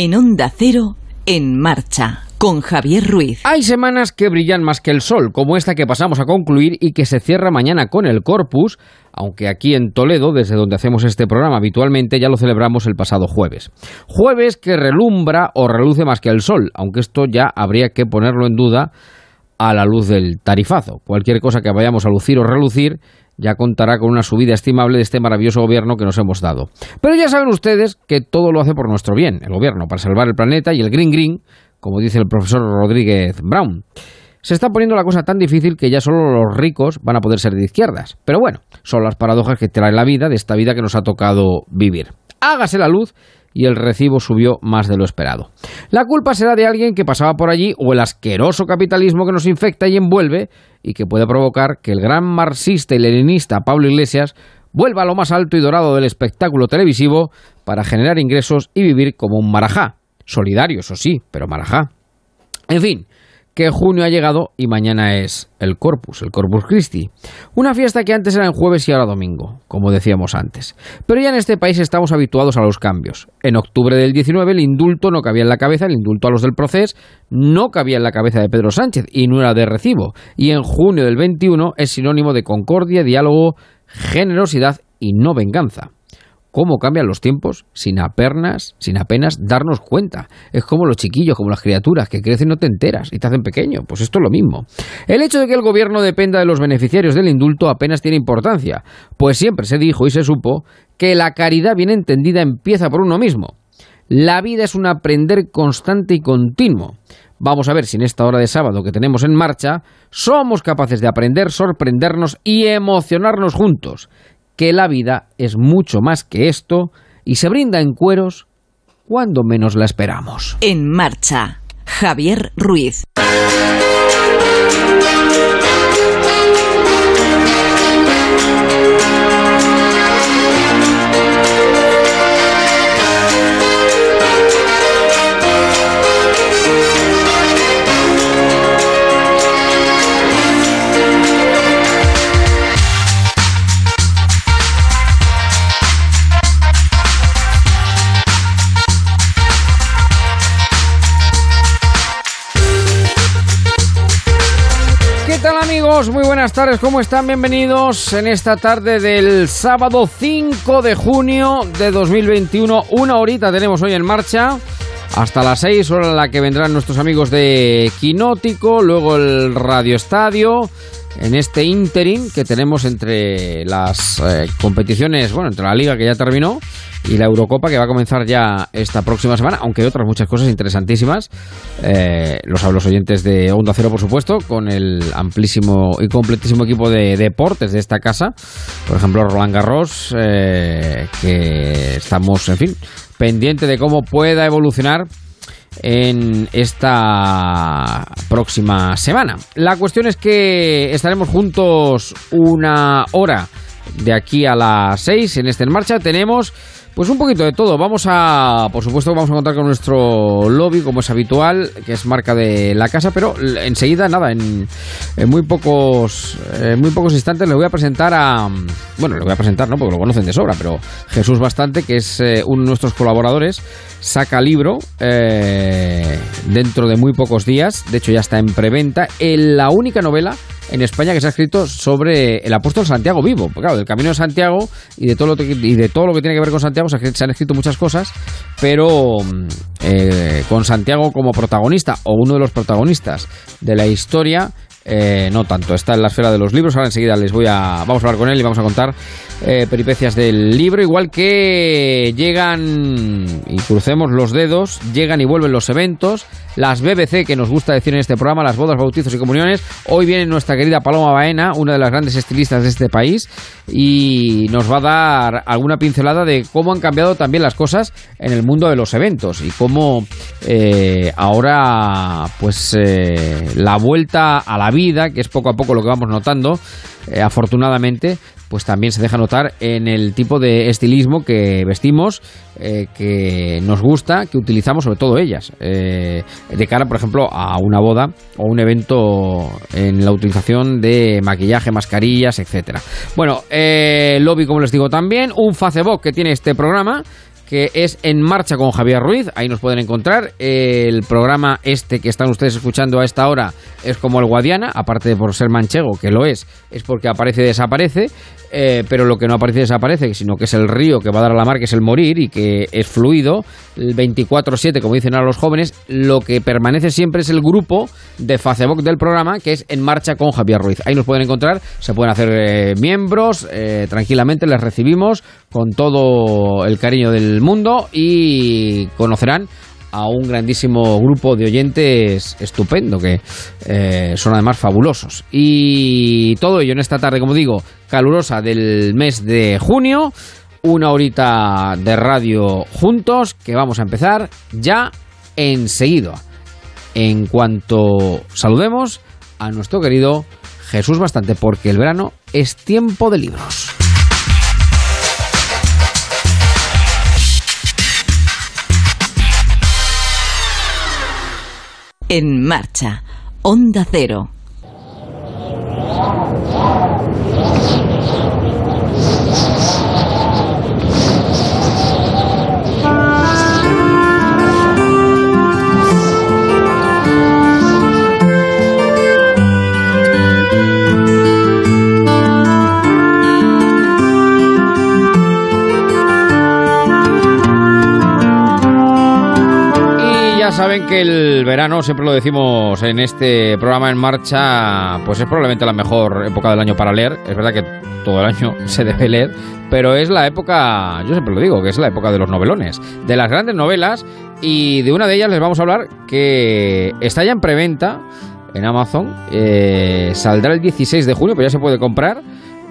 En Onda Cero, en marcha con Javier Ruiz. Hay semanas que brillan más que el sol, como esta que pasamos a concluir y que se cierra mañana con el Corpus, aunque aquí en Toledo, desde donde hacemos este programa habitualmente, ya lo celebramos el pasado jueves. Jueves que relumbra o reluce más que el sol, aunque esto ya habría que ponerlo en duda a la luz del tarifazo. Cualquier cosa que vayamos a lucir o relucir ya contará con una subida estimable de este maravilloso gobierno que nos hemos dado. Pero ya saben ustedes que todo lo hace por nuestro bien, el gobierno, para salvar el planeta y el green green, como dice el profesor Rodríguez Brown. Se está poniendo la cosa tan difícil que ya solo los ricos van a poder ser de izquierdas. Pero bueno, son las paradojas que trae la vida de esta vida que nos ha tocado vivir. Hágase la luz y el recibo subió más de lo esperado. La culpa será de alguien que pasaba por allí o el asqueroso capitalismo que nos infecta y envuelve y que puede provocar que el gran marxista y leninista Pablo Iglesias vuelva a lo más alto y dorado del espectáculo televisivo para generar ingresos y vivir como un marajá. Solidario, eso sí, pero marajá. En fin, que junio ha llegado y mañana es el Corpus, el Corpus Christi. Una fiesta que antes era en jueves y ahora domingo, como decíamos antes. Pero ya en este país estamos habituados a los cambios. En octubre del 19 el indulto no cabía en la cabeza, el indulto a los del proceso no cabía en la cabeza de Pedro Sánchez y no era de recibo. Y en junio del 21 es sinónimo de concordia, diálogo, generosidad y no venganza cómo cambian los tiempos sin apenas, sin apenas darnos cuenta. Es como los chiquillos, como las criaturas que crecen y no te enteras y te hacen pequeño. Pues esto es lo mismo. El hecho de que el gobierno dependa de los beneficiarios del indulto apenas tiene importancia, pues siempre se dijo y se supo que la caridad bien entendida empieza por uno mismo. La vida es un aprender constante y continuo. Vamos a ver si en esta hora de sábado que tenemos en marcha somos capaces de aprender, sorprendernos y emocionarnos juntos que la vida es mucho más que esto y se brinda en cueros cuando menos la esperamos. En marcha, Javier Ruiz. Muy buenas tardes, ¿cómo están? Bienvenidos en esta tarde del sábado 5 de junio de 2021. Una horita tenemos hoy en marcha. Hasta las 6, hora en la que vendrán nuestros amigos de Quinótico, luego el Radio Estadio, en este interim que tenemos entre las eh, competiciones, bueno, entre la liga que ya terminó y la Eurocopa que va a comenzar ya esta próxima semana, aunque hay otras muchas cosas interesantísimas. Eh, los hablos oyentes de Onda Cero, por supuesto, con el amplísimo y completísimo equipo de deportes de esta casa. Por ejemplo, Roland Garros, eh, que estamos, en fin, pendiente de cómo pueda evolucionar en esta próxima semana. La cuestión es que estaremos juntos una hora de aquí a las 6 en este en marcha. Tenemos pues un poquito de todo. Vamos a, por supuesto, vamos a contar con nuestro lobby, como es habitual, que es marca de la casa, pero enseguida, nada, en, muy pocos, en muy pocos instantes le voy a presentar a, bueno, le voy a presentar, no, porque lo conocen de sobra, pero Jesús Bastante, que es eh, uno de nuestros colaboradores, saca libro eh, dentro de muy pocos días. De hecho, ya está en preventa. En la única novela en España que se ha escrito sobre el apóstol Santiago vivo. Claro, del camino de Santiago y de todo lo que, y de todo lo que tiene que ver con Santiago se, han escrito muchas cosas, pero mm, eh, con Santiago como protagonista o uno de los protagonistas de la historia eh, no tanto, está en la esfera de los libros. Ahora enseguida les voy a. Vamos a hablar con él y vamos a contar eh, peripecias del libro. Igual que llegan, y crucemos los dedos, llegan y vuelven los eventos, las BBC que nos gusta decir en este programa, las bodas, bautizos y comuniones. Hoy viene nuestra querida Paloma Baena, una de las grandes estilistas de este país, y nos va a dar alguna pincelada de cómo han cambiado también las cosas en el mundo de los eventos y cómo eh, ahora, pues, la vuelta a la vida vida, que es poco a poco lo que vamos notando, eh, afortunadamente, pues también se deja notar en el tipo de estilismo que vestimos, eh, que nos gusta, que utilizamos, sobre todo ellas, eh, de cara, por ejemplo, a una boda o un evento en la utilización de maquillaje, mascarillas, etcétera. Bueno, lobby, como les digo también, un Facebook que tiene este programa que es En Marcha con Javier Ruiz. Ahí nos pueden encontrar. El programa este que están ustedes escuchando a esta hora es como el Guadiana, aparte de por ser manchego, que lo es, es porque aparece y desaparece. Eh, pero lo que no aparece desaparece, sino que es el río que va a dar a la mar, que es el morir y que es fluido, el 24-7, como dicen ahora los jóvenes, lo que permanece siempre es el grupo de Facebook del programa, que es En Marcha con Javier Ruiz. Ahí nos pueden encontrar, se pueden hacer eh, miembros, eh, tranquilamente les recibimos con todo el cariño del mundo y conocerán a un grandísimo grupo de oyentes estupendo que eh, son además fabulosos. Y todo ello en esta tarde, como digo, calurosa del mes de junio, una horita de radio juntos que vamos a empezar ya enseguida. En cuanto saludemos a nuestro querido Jesús Bastante, porque el verano es tiempo de libros. En marcha, Onda Cero. Saben que el verano, siempre lo decimos en este programa en marcha, pues es probablemente la mejor época del año para leer. Es verdad que todo el año se debe leer, pero es la época, yo siempre lo digo, que es la época de los novelones, de las grandes novelas, y de una de ellas les vamos a hablar que está ya en preventa en Amazon, eh, saldrá el 16 de junio, pero ya se puede comprar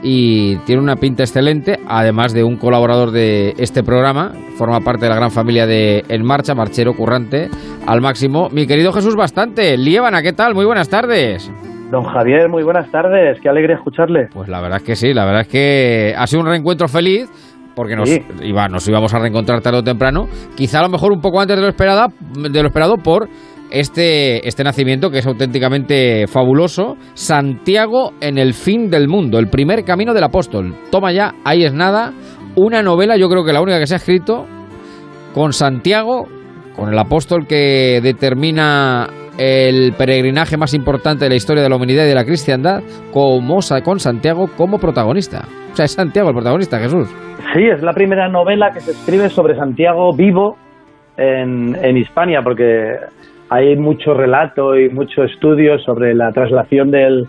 y tiene una pinta excelente, además de un colaborador de este programa, forma parte de la gran familia de En Marcha, marchero currante al máximo. Mi querido Jesús Bastante, Liébana, ¿qué tal? Muy buenas tardes. Don Javier, muy buenas tardes, qué alegre escucharle. Pues la verdad es que sí, la verdad es que ha sido un reencuentro feliz porque nos, iba, nos íbamos a reencontrar tarde o temprano, quizá a lo mejor un poco antes de lo, esperada, de lo esperado por este, este nacimiento que es auténticamente fabuloso. Santiago en el fin del mundo, el primer camino del apóstol. Toma ya, ahí es nada. Una novela, yo creo que la única que se ha escrito con Santiago, con el apóstol que determina el peregrinaje más importante de la historia de la humanidad y de la cristiandad, como, con Santiago como protagonista. O sea, es Santiago el protagonista, Jesús. Sí, es la primera novela que se escribe sobre Santiago vivo en, en Hispania, porque hay mucho relato y mucho estudio sobre la traslación del,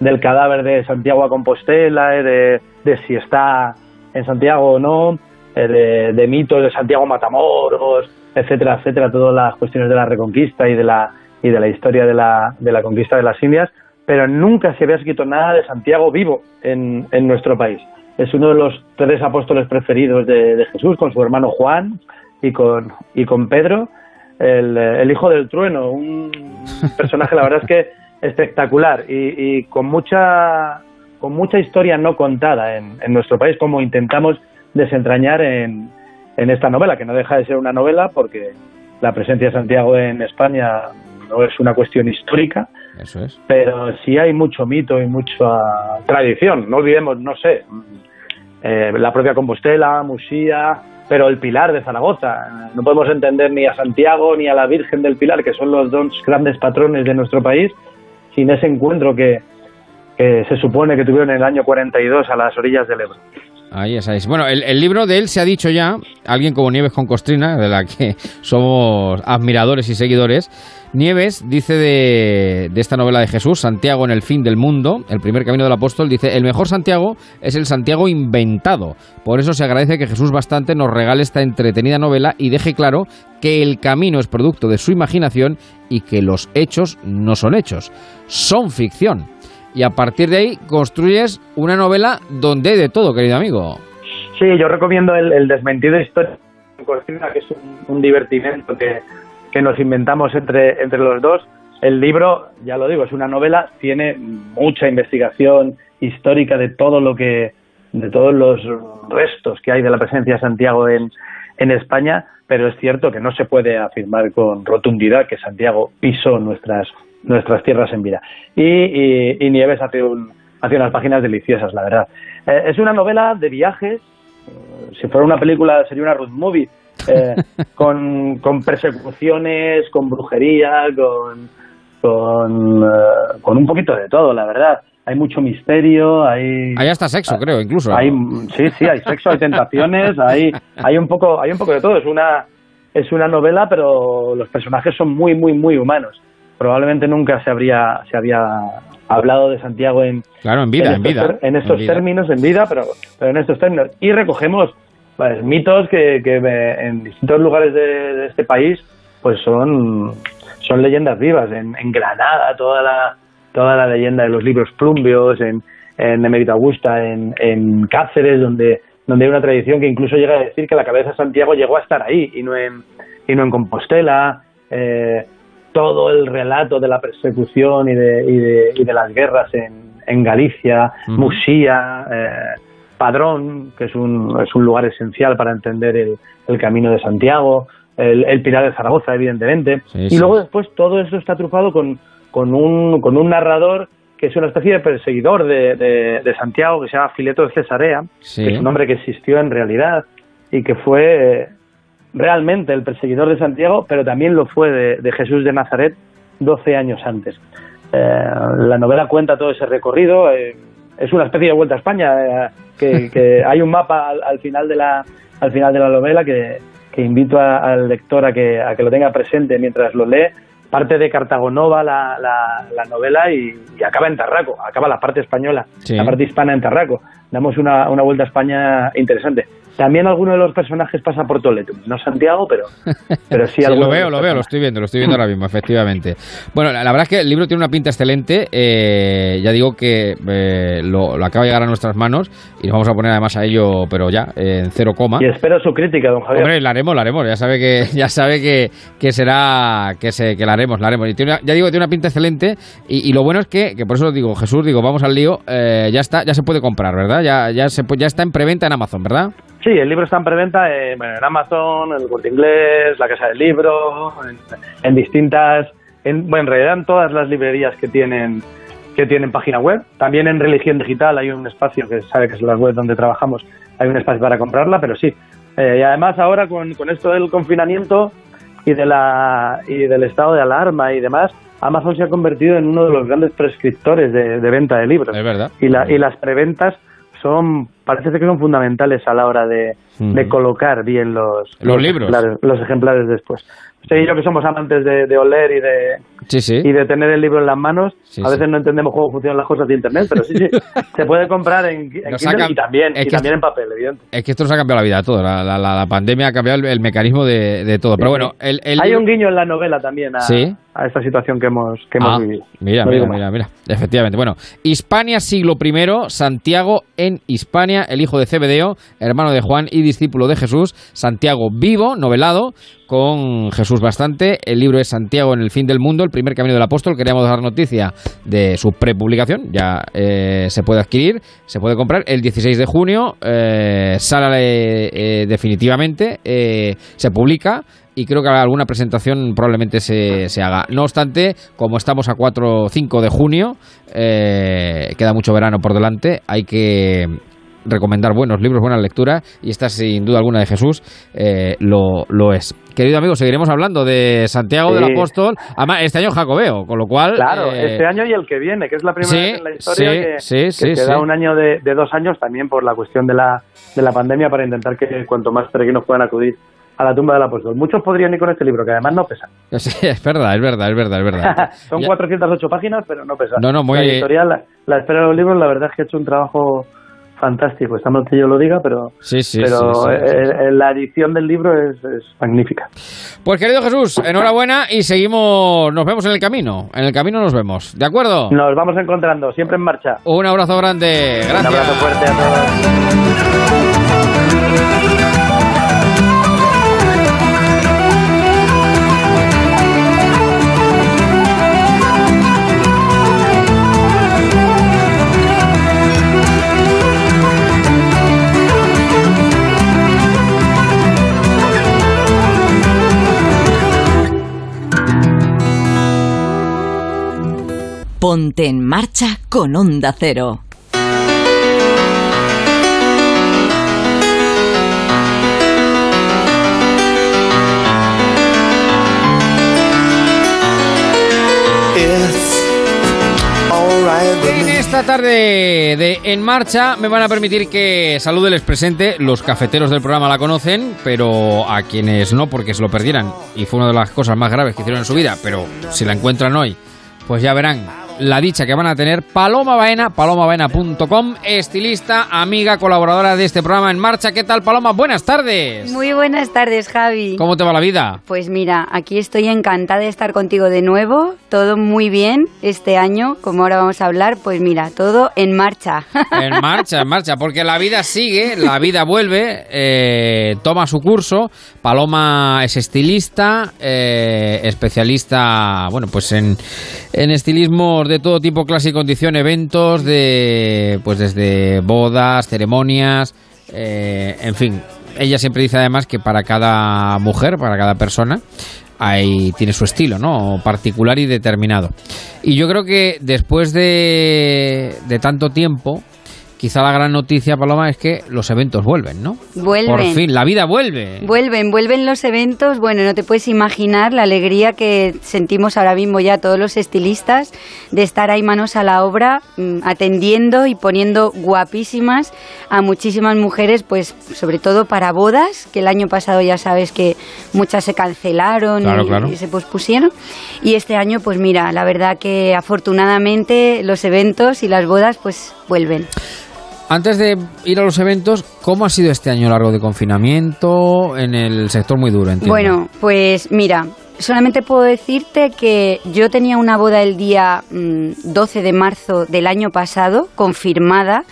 del cadáver de Santiago a Compostela, eh, de, de, si está en Santiago o no, eh, de, mitos de Santiago Matamoros, etcétera, etcétera, todas las cuestiones de la reconquista y de la, y de la historia de la, de la conquista de las Indias, pero nunca se había escrito nada de Santiago vivo en, en nuestro país. Es uno de los tres apóstoles preferidos de, de Jesús, con su hermano Juan y con, y con Pedro, el, hijo del trueno, un personaje la verdad es que espectacular y, con mucha con mucha historia no contada en, nuestro país, como intentamos desentrañar en, en esta novela, que no deja de ser una novela porque la presencia de Santiago en España no es una cuestión histórica, Eso es. pero sí hay mucho mito y mucha tradición. No olvidemos, no sé, eh, la propia Compostela, Musía, pero el Pilar de Zaragoza. No podemos entender ni a Santiago ni a la Virgen del Pilar, que son los dos grandes patrones de nuestro país, sin ese encuentro que, se supone que tuvieron en el año 42 a las orillas del Ebro. Ahí es, ahí es. Bueno, el, el, libro de él se ha dicho ya, alguien como Nieves con Costrina, de la que somos admiradores y seguidores, Nieves dice de, esta novela de Jesús, Santiago en el fin del mundo, el primer camino del apóstol, dice, el mejor Santiago es el Santiago inventado. Por eso se agradece que Jesús bastante nos regale esta entretenida novela y deje claro que el camino es producto de su imaginación y que los hechos no son hechos, son ficción. Y a partir de ahí construyes una novela donde hay de todo, querido amigo. Sí, yo recomiendo el, el Desmentido Historia, que es un, un divertimento que que nos inventamos entre, entre los dos. El libro, ya lo digo, es una novela, tiene mucha investigación histórica de todo lo que, de todos los restos que hay de la presencia de Santiago en, en España, pero es cierto que no se puede afirmar con rotundidad que Santiago pisó nuestras, nuestras tierras en vida. Y, y, Nieves hace, un, hace unas páginas deliciosas, la verdad. Eh, es una novela de viajes, si fuera una película sería una road movie, eh, con, con, persecuciones, con brujería, con, con, eh, con un poquito de todo, la verdad hay mucho misterio, hay... Hay hasta sexo, creo, incluso. Hay, sí, sí, hay sexo, hay tentaciones, hay, hay, un poco, hay un poco de todo. Es una, es una novela, pero los personajes son muy, muy, muy humanos. Probablemente nunca se habría, se había hablado de Santiago en, claro, en vida, en, vida, en estos términos, en vida, pero, pero en estos términos. Y recogemos pues, mitos que, que en distintos lugares de, este país pues son, son leyendas vivas. En, en Granada, toda la toda la leyenda de los libros plumbios, en, en Emerita Augusta, en, en Cáceres, donde, donde hay una tradición que incluso llega a decir que la cabeza de Santiago llegó a estar ahí y no en, y no en Compostela. Eh, todo el relato de la persecución y de, y de, y de las guerras en, en Galicia, Musía, eh, Padrón, que es un, es un lugar esencial para entender el, el camino de Santiago, el, el Pilar de Zaragoza, evidentemente. y luego después todo eso está trufado con, con un, con un narrador que es una especie de perseguidor de, de, Santiago, que se llama Fileto de Cesarea, que es un hombre que existió en realidad y que fue realmente el perseguidor de Santiago, pero también lo fue de, Jesús de Nazaret 12 años antes. Eh, la novela cuenta todo ese recorrido, eh, es una especie de vuelta a España, eh, que, hay un mapa al, final de la, al final de la novela que, que invito al lector a que, a que lo tenga presente mientras lo lee, parte de Cartagonova la, la, novela y, acaba en Tarraco, acaba la parte española, la parte hispana en Tarraco. Damos una, una vuelta a España interesante. También alguno de los personajes pasa por Toledo, no Santiago, pero, pero sí, sí Lo veo, lo veo, lo estoy viendo, lo estoy viendo ahora mismo, efectivamente. Bueno, la, verdad es que el libro tiene una pinta excelente. Eh, ya digo que eh, lo, acaba de llegar a nuestras manos y nos vamos a poner además a ello, pero ya, en cero coma. Y espero su crítica, don Javier. Hombre, la haremos, la haremos. Ya sabe que, ya sabe que, que será, que, se, que la haremos, la haremos. Y tiene ya digo que tiene una pinta excelente y, lo bueno es que, que por eso digo, Jesús, digo, vamos al lío, eh, ya está, ya se puede comprar, ¿verdad? Ya, ya, se, ya está en preventa en Amazon, ¿verdad? Sí, el libro está en preventa en, Amazon, en el Corte Inglés, la Casa del Libro, en, distintas, en, bueno, en realidad en todas las librerías que tienen que tienen página web. También en Religión Digital hay un espacio que sabe que es la web donde trabajamos, hay un espacio para comprarla, pero sí. Eh, y además ahora con, con esto del confinamiento y de la y del estado de alarma y demás, Amazon se ha convertido en uno de los grandes prescriptores de, de venta de libros. Es verdad. Y, la, y las preventas son parece que son fundamentales a la hora de, colocar bien los, los, libros, ejemplares, los ejemplares después. Y yo que somos amantes de, oler y de, y de tener el libro en las manos, a veces no entendemos cómo funcionan las cosas de Internet, pero sí, sí, se puede comprar en, en Kindle y también, y también en papel, evidente. Es que esto nos ha cambiado la vida a todos, la, la, la, pandemia ha cambiado el, mecanismo de, todo, pero bueno... El, Hay un guiño en la novela también a, a esta situación que hemos, que hemos ah, vivido. Mira, mira, mira, mira, efectivamente. Bueno, Hispania siglo I, Santiago en Hispania, el hijo de Cebedeo, hermano de Juan y discípulo de Jesús, Santiago vivo, novelado, con Jesús bastante. El libro es Santiago en el fin del mundo, el primer camino del apóstol. Queríamos dar noticia de su prepublicación, ya eh, se puede adquirir, se puede comprar el 16 de junio, eh, sale eh, definitivamente, se publica y creo que alguna presentación probablemente se, se, haga. No obstante, como estamos a 4 o 5 de junio, queda mucho verano por delante, hay que recomendar buenos libros, buena lectura, y esta sin duda alguna de Jesús eh, lo, lo es. Querido amigo, seguiremos hablando de Santiago del Apóstol, además este año jacobeo, con lo cual... Claro, eh, este año y el que viene, que es la primera vez en la historia que, que, da un año de, de, dos años también por la cuestión de la, de la pandemia para intentar que cuanto más peregrinos puedan acudir a la tumba del apóstol. Muchos podrían ir con este libro, que además no pesa. Sí, es verdad, es verdad, es verdad, es verdad. Son 408 páginas, pero no pesa. No, no, muy... La editorial, la, la espera de los libros, la verdad es que ha hecho un trabajo fantástico. Está mal que yo lo diga, pero, pero eh, eh, la edición del libro es, magnífica. Pues querido Jesús, enhorabuena y seguimos, nos vemos en el camino. En el camino nos vemos, ¿de acuerdo? Nos vamos encontrando, siempre en marcha. Un abrazo grande, gracias. Un abrazo fuerte a todos. Ponte en marcha con Onda Cero. En esta tarde de En Marcha me van a permitir que salude, les presente. Los cafeteros del programa la conocen, pero a quienes no, porque se lo perdieran. Y fue una de las cosas más graves que hicieron en su vida, pero si la encuentran hoy, pues ya verán la dicha que van a tener Paloma Baena, palomabaena.com, estilista, amiga, colaboradora de este programa en marcha. ¿Qué tal, Paloma? Buenas tardes. Muy buenas tardes, Javi. ¿Cómo te va la vida? Pues mira, aquí estoy encantada de estar contigo de nuevo. Todo muy bien este año, como ahora vamos a hablar, pues mira, todo en marcha. En marcha, en marcha, porque la vida sigue, la vida vuelve, eh, toma su curso. Paloma es estilista, eh, especialista, bueno, pues en, en estilismo de todo tipo, clase y condición, eventos, de pues desde bodas, ceremonias, eh, en fin. Ella siempre dice además que para cada mujer, para cada persona, hay, tiene su estilo, ¿no? Particular y determinado. Y yo creo que después de, de tanto tiempo, quizá la gran noticia, Paloma, es que los eventos vuelven, ¿no? Vuelven. Por fin, la vida vuelve. Vuelven, vuelven los eventos. Bueno, no te puedes imaginar la alegría que sentimos ahora mismo ya todos los estilistas de estar ahí manos a la obra, mm, atendiendo y poniendo guapísimas a muchísimas mujeres, pues sobre todo para bodas, que el año pasado ya sabes que muchas se cancelaron Claro, y, claro. y se pospusieron. Y este año, pues mira, la verdad que afortunadamente los eventos y las bodas pues vuelven. Antes de ir a los eventos, ¿cómo ha sido este año largo de confinamiento en el sector muy duro? Entiendo? Bueno, pues mira, solamente puedo decirte que yo tenía una boda el día mm, 12 de marzo del año pasado, confirmada,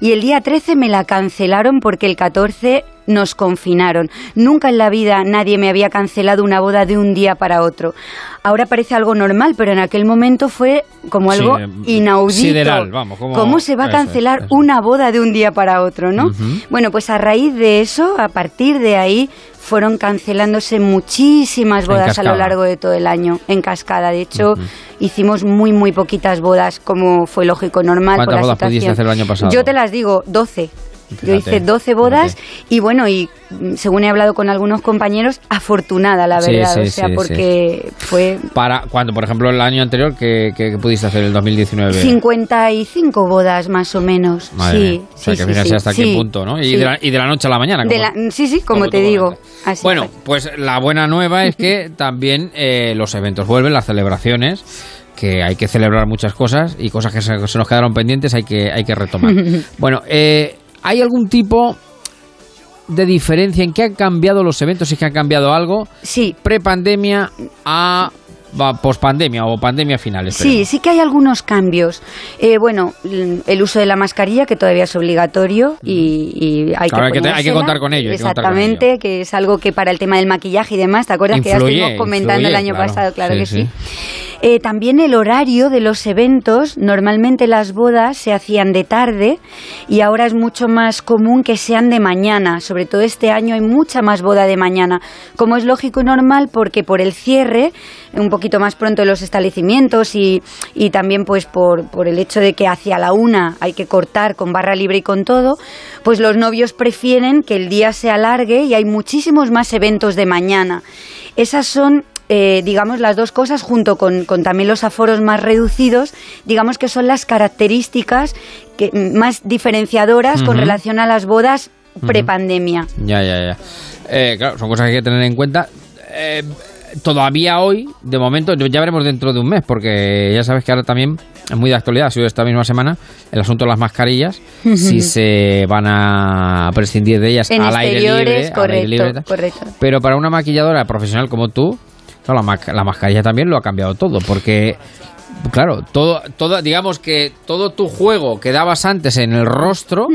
y el día 13 me la cancelaron porque el 14 nos confinaron. Nunca en la vida nadie me había cancelado una boda de un día para otro. Ahora parece algo normal, pero en aquel momento fue como Sí, algo eh, inaudito. sideral, vamos, como- ¿Cómo se va a cancelar eso una boda de un día para otro, no? Bueno, pues a raíz de eso, a partir de ahí, fueron cancelándose muchísimas bodas a lo largo de todo el año, en cascada. De hecho, hicimos muy, muy poquitas bodas, como fue lógico, normal. por ¿Cuántas la bodas pudiste situación. hacer el año pasado? Yo te las digo, 12. Yo hice 12 bodas fíjate. y bueno, y mm, según he hablado con algunos compañeros, afortunada la verdad, sí, o sea, sí, porque fue Para cuando, por ejemplo, el año anterior, ¿qué, pudiste hacer el 2019? 55 bodas más o menos. Madre sí. O sea, sí, que sí, hasta qué punto, ¿no? Y, de la, y de la noche a la mañana. De como- la- sí, sí, como, te digo. Así bueno, fue. pues la buena nueva es que también eh, los eventos vuelven, las celebraciones, que hay que celebrar muchas cosas y cosas que se, se nos quedaron pendientes hay que, hay que retomar. bueno, eh, ¿hay algún tipo de diferencia en qué han cambiado los eventos? Si es que han cambiado algo, Sí, pre-pandemia a pospandemia o pandemia final. Sí, esperemos. sí que hay algunos cambios. Eh, bueno, l- el uso de la mascarilla, que todavía es obligatorio y, y hay, Claro, hay que hay contar con ello, con Exactamente, que es algo que para el tema del maquillaje y demás, ¿te acuerdas que ya estuvimos comentando influye, el año claro. pasado? Claro Sí, que sí. sí. Eh, también el horario de los eventos, normalmente las bodas se hacían de tarde y ahora es mucho más común que sean de mañana. Sobre todo este año hay mucha más boda de mañana, como es lógico y normal porque por el cierre, un poquito más pronto de los establecimientos y, y también pues por, por el hecho de que hacia la una hay que cortar con barra libre y con todo, pues los novios prefieren que el día se alargue y hay muchísimos más eventos de mañana. Esas son eh, digamos, las dos cosas, junto con, con también los aforos más reducidos, digamos que son las características que, más diferenciadoras con relación a las bodas prepandemia. Ya, ya, ya. Eh, claro, son cosas que hay que tener en cuenta. Eh, todavía hoy, de momento, ya veremos dentro de un mes, porque ya sabes que ahora también es muy de actualidad, ha sido esta misma semana, el asunto de las mascarillas, si se van a prescindir de ellas En al aire libre. exteriores, al aire libre correcto, correcto. Pero para una maquilladora profesional como tú, la, ma- la mascarilla también lo ha cambiado todo, porque claro, todo, todo, digamos que todo tu juego que dabas antes en el rostro,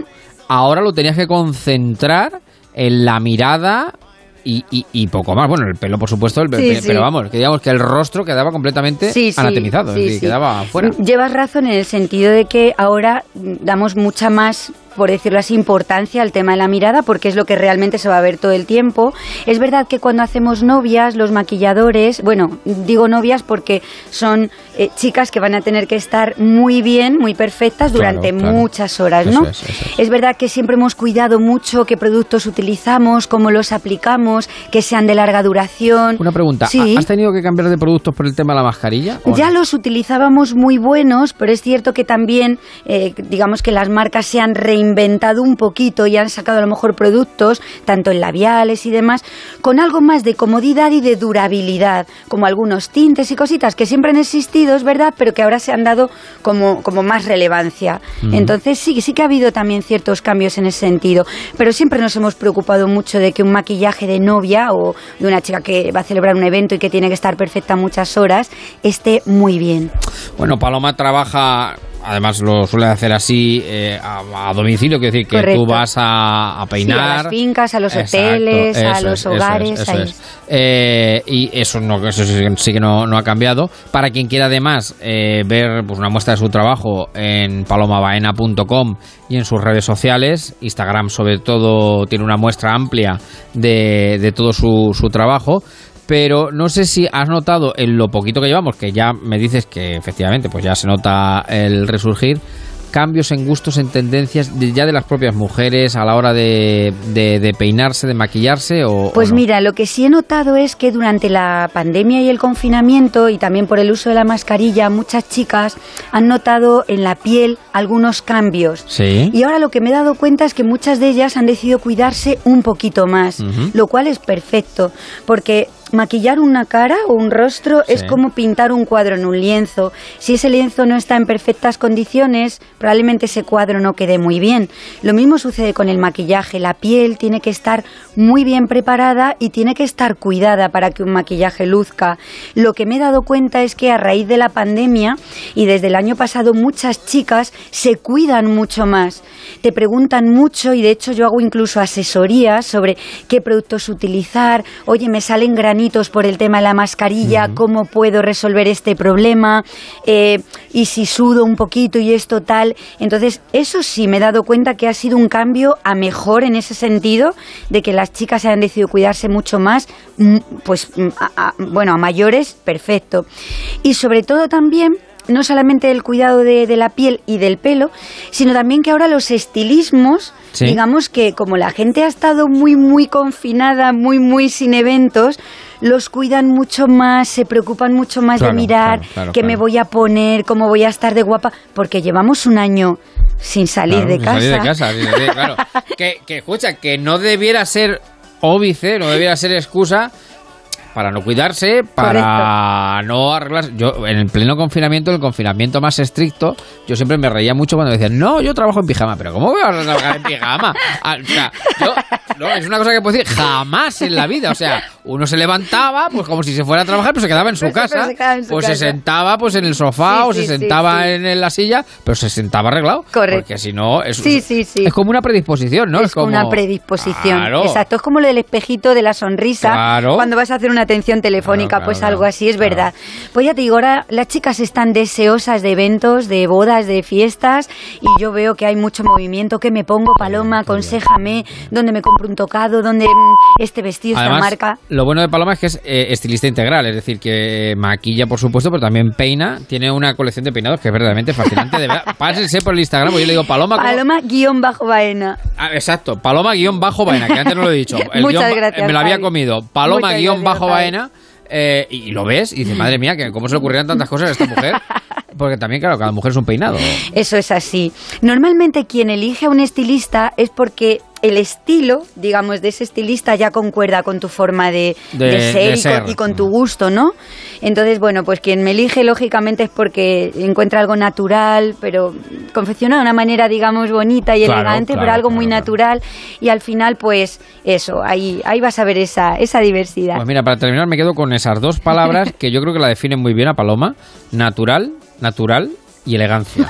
ahora lo tenías que concentrar en la mirada y, y- y poco más. Bueno, el pelo, por supuesto, el pe- Sí, pe- sí. pero vamos, que digamos que el rostro quedaba completamente Sí, es decir, sí. quedaba fuera. Llevas razón en el sentido de que ahora damos mucha más por decirlo así, importancia al tema de la mirada porque es lo que realmente se va a ver todo el tiempo. Es verdad que cuando hacemos novias, los maquilladores, bueno, digo novias porque son eh, chicas que van a tener que estar muy bien, muy perfectas durante muchas horas, ¿no? es, verdad que siempre hemos cuidado mucho qué productos utilizamos, cómo los aplicamos, que sean de larga duración. Una pregunta, ¿has tenido que cambiar de productos por el tema de la mascarilla? Ya los utilizábamos muy buenos, pero es cierto que también, eh, digamos que las marcas se han reinventado un poquito y han sacado a lo mejor productos, tanto en labiales y demás, con algo más de comodidad y de durabilidad, como algunos tintes y cositas que siempre han existido, es verdad, pero que ahora se han dado como, como más relevancia. Entonces sí, sí que ha habido también ciertos cambios en ese sentido, pero siempre nos hemos preocupado mucho de que un maquillaje de novia o de una chica que va a celebrar un evento y que tiene que estar perfecta muchas horas esté muy bien. Bueno, Paloma trabaja además lo suele hacer así eh, a, domicilio, quiero decir que tú vas a, peinar. a las fincas, a los hoteles, a los hogares. Eh, y eso, no, eso sí, que no, ha cambiado. Para quien quiera además eh, ver pues, una muestra de su trabajo en palomabaena.com y en sus redes sociales, Instagram sobre todo tiene una muestra amplia de, de todo su, su trabajo pero no sé si has notado en lo poquito que llevamos, que ya me dices que efectivamente pues ya se nota el resurgir, cambios en gustos, en tendencias ya de las propias mujeres a la hora de, de, peinarse, de maquillarse? O, pues mira, lo que sí he notado es que durante la pandemia y el confinamiento y también por el uso de la mascarilla, muchas chicas han notado en la piel algunos cambios. Sí. Y ahora lo que me he dado cuenta es que muchas de ellas han decidido cuidarse un poquito más, lo cual es perfecto, porque maquillar una cara o un rostro es como pintar un cuadro en un lienzo. Si ese lienzo no está en perfectas condiciones, probablemente ese cuadro no quede muy bien. Lo mismo sucede con el maquillaje. La piel tiene que estar muy bien preparada y tiene que estar cuidada para que un maquillaje luzca. Lo que me he dado cuenta es que a raíz de la pandemia y desde el año pasado muchas chicas se cuidan mucho más. Te preguntan mucho y de hecho yo hago incluso asesorías sobre qué productos utilizar. Oye, me salen granitos por el tema de la mascarilla, cómo puedo resolver este problema, eh, y si sudo un poquito y esto tal. Entonces, eso sí me he dado cuenta que ha sido un cambio a mejor en ese sentido, de que las chicas hayan decidido cuidarse mucho más, mm, pues, mm, bueno, a mayores, perfecto. Y sobre todo también no solamente el cuidado de, la piel y del pelo, sino también que ahora los estilismos, digamos que como la gente ha estado muy, muy confinada, muy, muy sin eventos, los cuidan mucho más, se preocupan mucho más de mirar qué me voy a poner, cómo voy a estar de guapa, porque llevamos un año sin salir de casa. Salir de casa, claro. que, que escucha, que no debiera ser óbice, no debiera ser excusa para no cuidarse, para no arreglarse. Yo, en el pleno confinamiento, el confinamiento más estricto, yo siempre me reía mucho cuando decían, no, yo trabajo en pijama. Pero ¿cómo voy a trabajar en pijama? Ah, o sea, yo, no, es una cosa que puedo decir jamás en la vida. O sea, uno se levantaba, pues como si se fuera a trabajar, pues se quedaba en su casa. pues se sentaba pues en el sofá o se sentaba en la silla, pero se sentaba arreglado. Correcto. Porque si no, es, es como una predisposición, ¿no? Es, como una predisposición. Exacto, es como lo del espejito de la sonrisa. Claro. Cuando vas a hacer una atención telefónica, pues algo así, es verdad. Pues ya te digo, ahora las chicas están deseosas de eventos, de bodas, de fiestas, y yo veo que hay mucho movimiento. ¿Qué me pongo, Paloma? Aconsejame, ¿dónde me compro un tocado? ¿Dónde mm, este vestido, esta marca? Lo bueno de Paloma es que es eh, estilista integral, es decir, que maquilla, por supuesto, pero también peina. Tiene una colección de peinados que es verdaderamente fascinante. De verdad, pásense por el Instagram, yo le digo Paloma. Paloma-baena. Ah, exacto, Paloma-baena, que antes no lo he dicho. Muchas gracias. Me lo había comido. Paloma-baena. Eh, y lo ves y dices, madre mía, que ¿cómo se le ocurrieran tantas cosas a esta mujer? Porque también, claro, cada mujer es un peinado. Eso es así. Normalmente quien elige a un estilista es porque el estilo, digamos, de ese estilista ya concuerda con tu forma de, ser, y, Con, tu gusto, ¿no? Entonces, bueno, pues quien me elige, lógicamente, es porque encuentra algo natural, pero confeccionado de una manera, digamos, bonita y elegante, pero algo muy natural. Y al final, pues, eso, ahí, ahí vas a ver esa, esa diversidad. Pues mira, para terminar, me quedo con esas dos palabras que yo creo que la definen muy bien a Paloma: natural, natural y elegancia.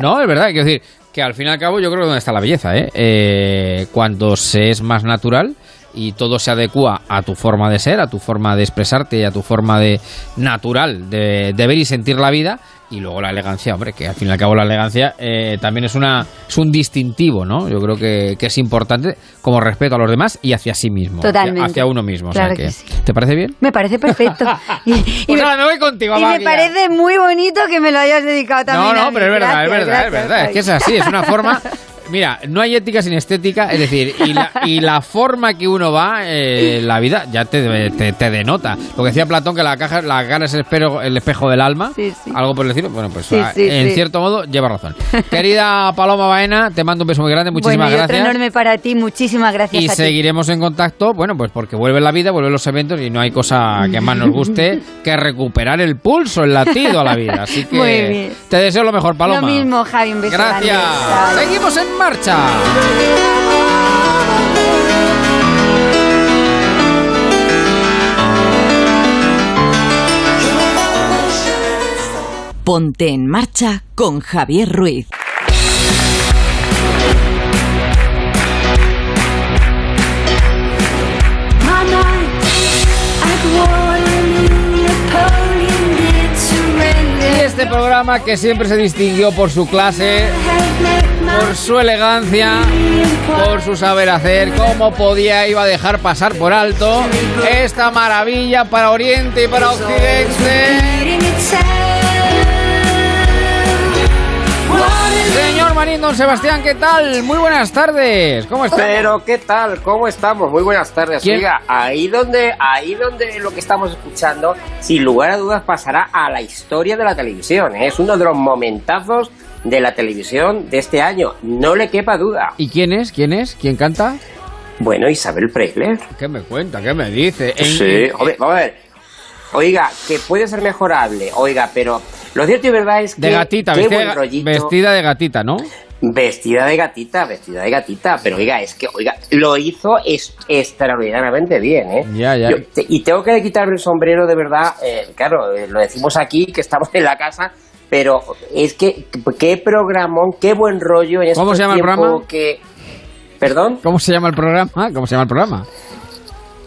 no, es verdad, quiero decir, que al fin y al cabo yo creo que donde está la belleza, ¿eh? ¿eh? cuando se es más natural y todo se adecua a tu forma de ser, a tu forma de expresarte y a tu forma de natural de, de ver y sentir la vida y luego la elegancia, hombre, que al fin y al cabo la elegancia eh, también es una es un distintivo, ¿no? Yo creo que, que es importante como respeto a los demás y hacia sí mismo, Totalmente. hacia, uno mismo. o sea Claro que- que sí. ¿Te parece bien? Me parece perfecto. Y, y Pues me, voy contigo, y me parece muy bonito que me lo hayas dedicado No, también. a no, mí. pero es verdad, es Gracias, verdad, es verdad. Es que es así, es una forma. Mira, no hay ética sin estética, es decir, y la, y la forma que uno va, eh, la vida ya te, te, te denota. Lo que decía Platón, que la caja, la cara es el espejo, el espejo del alma, Sí, sí. algo por decirlo, bueno, pues Sí, en cierto modo lleva razón. Querida Paloma Baena, te mando un beso muy grande, muchísimas bueno, y otro gracias. enorme para ti. Muchísimas gracias Y a ti. seguiremos en contacto, bueno, pues porque vuelve la vida, vuelven los eventos y no hay cosa que más nos guste que recuperar el pulso, el latido a la vida. Así que Muy bien. te deseo lo mejor, Paloma. Lo mismo, Javi. Un beso. Gracias. Seguimos en marcha. Ponte en marcha con Javier Ruiz. Este programa que siempre se distinguió por su clase, por su elegancia, por su saber hacer, cómo podía iba a dejar pasar por alto esta maravilla para Oriente y para Occidente. Señor Marín, don Sebastián, ¿qué tal? Muy buenas tardes. ¿Cómo está? Pero qué tal, cómo estamos, muy buenas tardes. ¿Quién? Oiga, ahí donde, ahí donde lo que estamos escuchando, sin lugar a dudas pasará a la historia de la televisión. ¿eh? Es uno de los momentazos de la televisión de este año, no le quepa duda. ¿Y quién es? ¿Quién es? ¿Quién canta? Bueno, Isabel Preisler. ¿Qué me cuenta? ¿Qué me dice? Sí, vamos a ver. Oiga, que puede ser mejorable, oiga, pero lo cierto y verdad es que de gatita, qué vestida, buen vestida de gatita, ¿no? Vestida de gatita, vestida de gatita, pero oiga, es que, oiga, lo hizo es, extraordinariamente bien, ¿eh? Ya, ya. Yo- te- y tengo que quitarme el sombrero de verdad, eh, claro, eh, lo decimos aquí, que estamos en la casa, pero es que, qué programón, qué buen rollo en este ¿Cómo se llama el programa? que... ¿Perdón? ¿Cómo se llama el programa? ¿Cómo se llama el programa?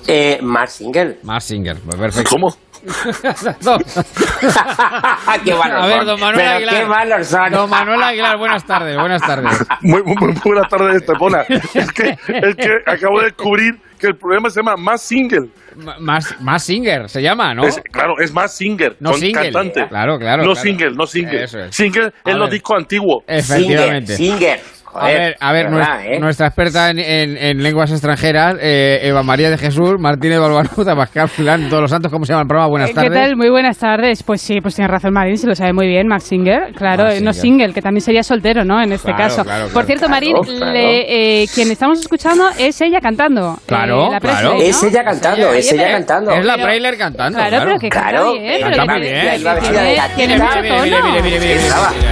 Eh, Mars Singer. Mars Singer, pues perfecto. ¿Cómo? qué malos A ver, don Manuel Pero Aguilar. qué malos son. Don Manuel Aguilar, buenas tardes, buenas tardes. Muy, muy, muy buenas tardes, Estepona. Es que, es que acabo de descubrir que el programa se llama Más Single. M- Más, más Singer se llama, ¿no? Es- claro, es Más Singer. No con single. cantante. Claro, claro, No claro. single, no single. Eso es. Single A en los discos antiguos. Efectivamente. Singer, Singer. A ver, a ver, ¿verdad, nuestra, eh? nuestra experta en, en- en lenguas extranjeras, eh, Eva María de Jesús, Martínez Balbanuta, Pascal Fulán, todos los santos, ¿cómo se llama el programa? Buenas Eh, tardes. ¿Qué tal? Muy buenas tardes. Pues sí, pues tiene razón Marín, se lo sabe muy bien, Max Singer. Claro, Max eh, no Singer. single, que también sería soltero, ¿no? En este Claro, caso. claro, claro. Por cierto, Claro, Marín, claro. le- eh, quien estamos escuchando es ella cantando. Claro, eh, la claro. Presley, ¿no? Es ella cantando, es ella cantando. Es la Prailer cantando. Claro, Claro, pero que canta Claro, bien. eh, pero canta que tiene- tiene- mucho mira, mira, tono. mira, mira, Estaba. mira,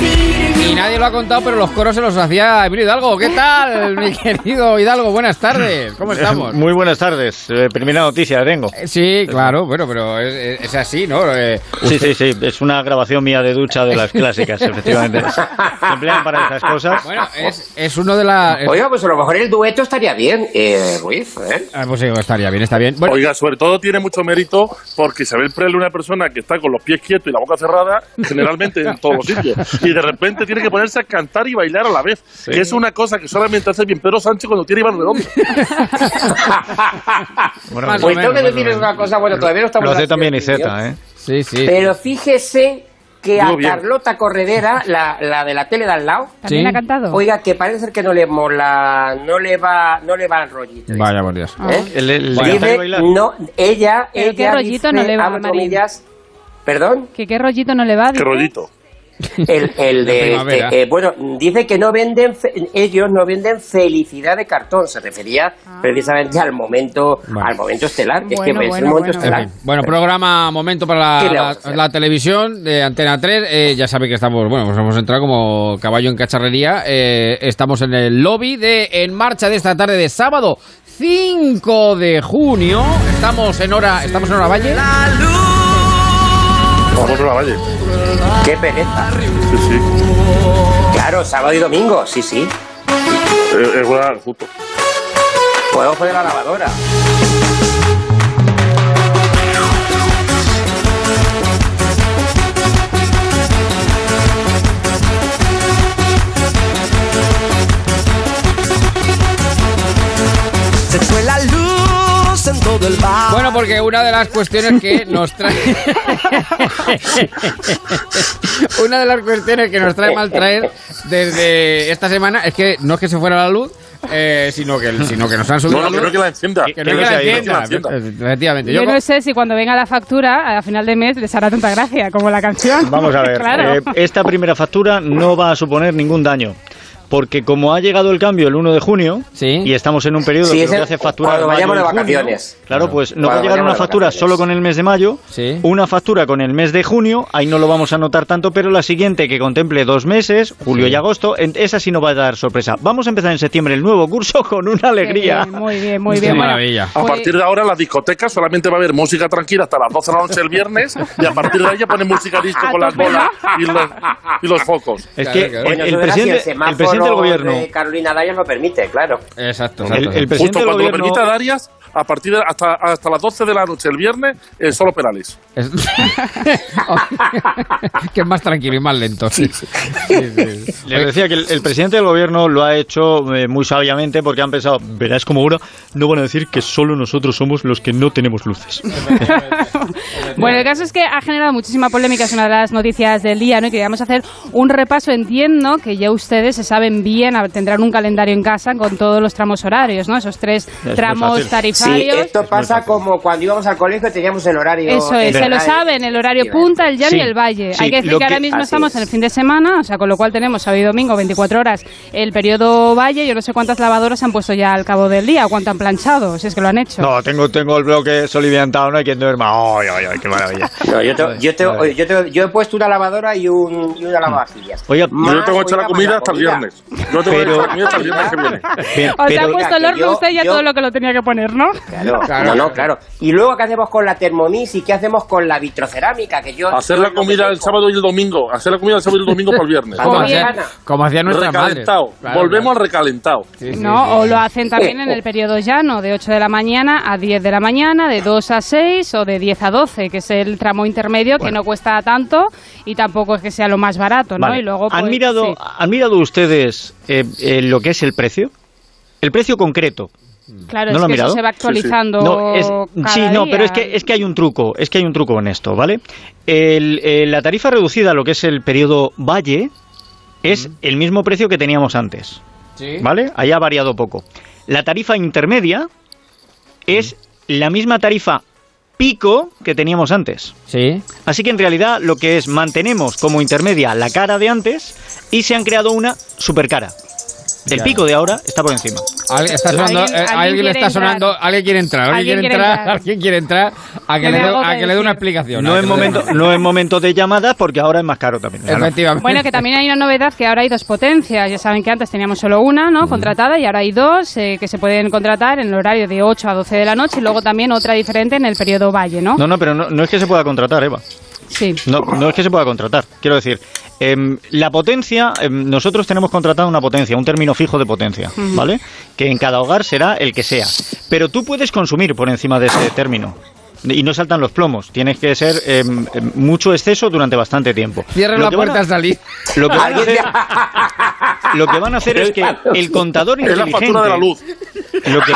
mira. Y nadie lo ha contado, pero los coros se los hacía Emilio Hidalgo. ¿Qué tal, mi querido Hidalgo? Buenas tardes. ¿Cómo estamos? Muy buenas tardes. Eh, primera noticia tengo. Eh, Sí, claro, bueno, pero es, es así, ¿no? Eh, Sí, sí, sí. Es una grabación mía de ducha de las clásicas, efectivamente. Se emplean para esas cosas. Bueno, es, es uno de las... Oiga, pues a lo mejor el dueto estaría bien, eh, Ruiz, ¿eh? Ah, pues sí, estaría bien, está bien. Bueno, Oiga, sobre todo tiene mucho mérito porque Isabel es una persona que está con los pies quietos y la boca cerrada, generalmente en todos los sitios. Y de repente tiene que ponerse a cantar y bailar a la vez. Que es una cosa que solamente hace bien Pedro Sánchez cuando tiene Iván Redondo. Bueno, Pues menos, tengo que decirles una cosa, bueno, todavía no estamos... la hace también siguiente Iseta, ¿eh? sí, sí. Pero fíjese que a bien. Carlota Corredera, la, la de la tele de al lado, ¿También Sí. ha cantado? oiga, que parece ser que no le mola, no le va, no le va el rollito. Vaya, por Dios. Ah. ¿eh? Y Dice, no, ella, Pero qué ella rollito dice, no le va, comillas, perdón, ¿Que qué rollito no le va? Qué rollito. El, el De de, primavera. eh, bueno, dice que no venden, fe- ellos no venden felicidad de cartón, se refería precisamente al momento, Bueno. al momento estelar, que es Bueno, que es bueno, un momento bueno. En estelar. fin, bueno, programa momento para ¿Qué la, la- la televisión de Antena 3. Eh, ya sabe que estamos, bueno, pues hemos entrado como caballo en cacharrería. Eh, estamos en el lobby de En Marcha de esta tarde de sábado 5 de junio. Estamos en hora, estamos en hora Valle. Vamos por la valle. Qué pereza. Sí, sí. Claro, sábado y domingo, sí, sí. Es, es una justo. Podemos poner la lavadora. Se fue la luz. Bueno, porque una de las cuestiones que nos trae. una de las cuestiones que nos trae mal traer desde esta semana es que no es que se fuera la luz, eh, sino, que, sino que nos han subido No, no, la que no luz. que la encienda. Que no es que la encienda, encienda. Efectivamente. Yo Yo no sé si cuando venga la factura, a final de mes, les hará tanta gracia como la canción. Vamos a ver, Claro. eh, esta primera factura no va a suponer ningún daño. Porque como ha llegado el cambio el 1 de junio Sí. y estamos en un periodo Sí, que que el- hace facturar cuando vayamos de junio, vacaciones. Claro, pues nos va a llegar una factura solo con el mes de mayo, Sí. una factura con el mes de junio, ahí no lo vamos a notar tanto, pero la siguiente que contemple dos meses, julio y agosto, en- esa sí nos va a dar sorpresa. Vamos a empezar en septiembre el nuevo curso con una alegría. Bien, muy bien, muy Qué bien. Maravilla. A pues- partir de ahora, las discotecas solamente va a haber música tranquila hasta las 12 de la noche el viernes y a partir de ahí ya ponen música disco con las bolas y los, y los focos. Es que claro. el, presidente, el el semáforo presidente del gobierno, de Carolina Dayas lo permite, claro. Exacto, el, exacto. el presidente Justo del cuando lo gobierno, permita Darias, a partir de hasta, hasta las 12 de la noche el viernes, eh, solo Perales. Es- que es más tranquilo y más lento. Sí, sí. Sí, sí. Le decía que el, el presidente del gobierno lo ha hecho eh, muy sabiamente porque han pensado, verás como ahora no van a decir que solo nosotros somos los que no tenemos luces. Bueno, el caso es que ha generado muchísima polémica, es una de las noticias del día, ¿no? Y queríamos hacer un repaso. Entiendo que ya ustedes se saben bien, tendrán un calendario en casa con todos los tramos horarios, ¿no? Esos tres tramos Sí, esto pasa como cuando íbamos al colegio y teníamos el horario. Eso es, se lo saben, el horario punta, el llano Sí, y el valle. sí, Hay que decir que ahora mismo estamos es. en el fin de semana, o sea, con lo cual tenemos sábado y domingo, 24 horas, el periodo valle. Yo no sé cuántas lavadoras se han puesto ya al cabo del día o cuánto han planchado, si es que lo han hecho. No, tengo, tengo el bloque soliviantado, no hay quien duerma. Ay, ay, ay, qué maravilla. No, yo, te- yo, te- oye, yo, te- yo he puesto una lavadora y, un, y una lavavajillas. Más Yo tengo hecha la comida hasta el viernes. Yo tengo hecha la comida hasta el viernes que viene. Ha puesto el que horno usted ya todo lo que lo tenía que poner, ¿no? Claro, Claro. no, no, claro. Y luego, ¿qué hacemos con la Thermomix y qué hacemos con la vitrocerámica? Que yo, Hacer yo la comida el sábado y el domingo. Hacer la comida el sábado y el domingo para el viernes. Como Como mi hacía, gana. como hacía nuestra madre. Recalentado. Volvemos al recalentado. ¿no? O lo hacen también en el periodo llano, de 8 de la mañana a 10 de la mañana, de 2 a 6 o de 10 a 12, que es el tramo intermedio que no cuesta tanto y tampoco es que sea lo más barato, ¿no? Vale. Y luego, ¿Han, pues, mirado, sí. ¿Han mirado ustedes eh, eh, lo que es el precio? El precio concreto. Claro, ¿No es lo ha que eso mirado? se va actualizando. No, es- cada sí, no, día. pero es que, es que hay un truco, es que hay un truco en esto, ¿vale? El- eh, la tarifa reducida, lo que es el periodo valle, es el mismo precio que teníamos antes, Sí. ¿vale? Ahí ha variado poco. La tarifa intermedia es la misma tarifa pico que teníamos antes. Sí. Así que en realidad lo que es mantenemos como intermedia la cara de antes y se han creado una supercara. El Ya. pico de ahora está por encima. Alguien está sonando, Alguien- eh, alguien alguien le quiere está entrar. sonando, alguien quiere entrar, alguien, Alguien quiere entrar, entrar. alguien quiere entrar a que, le, dé, hago a de que le dé decir. una explicación. No es momento, no es momento de llamadas porque ahora es más caro también. Efectivamente. Bueno, que también hay una novedad que ahora hay dos potencias. Ya saben que antes teníamos solo una, ¿no? Contratada y ahora hay dos eh, que se pueden contratar en el horario de 8 a 12 de la noche y luego también otra diferente en el periodo valle, ¿no? No, no, pero no, no es que se pueda contratar, Eva. Sí. No, no es que se pueda contratar. Quiero decir, em, la potencia, em, nosotros tenemos contratado una potencia, un término fijo de potencia, ¿vale? Que en cada hogar será el que sea. Pero tú puedes consumir por encima de ese término. Y no saltan los plomos. Tienes que ser em, mucho exceso durante bastante tiempo. Cierra la puerta a- salir. Lo que van a hacer, lo que van a hacer es que el contador Es la inteligente... factura de la luz. Lo que,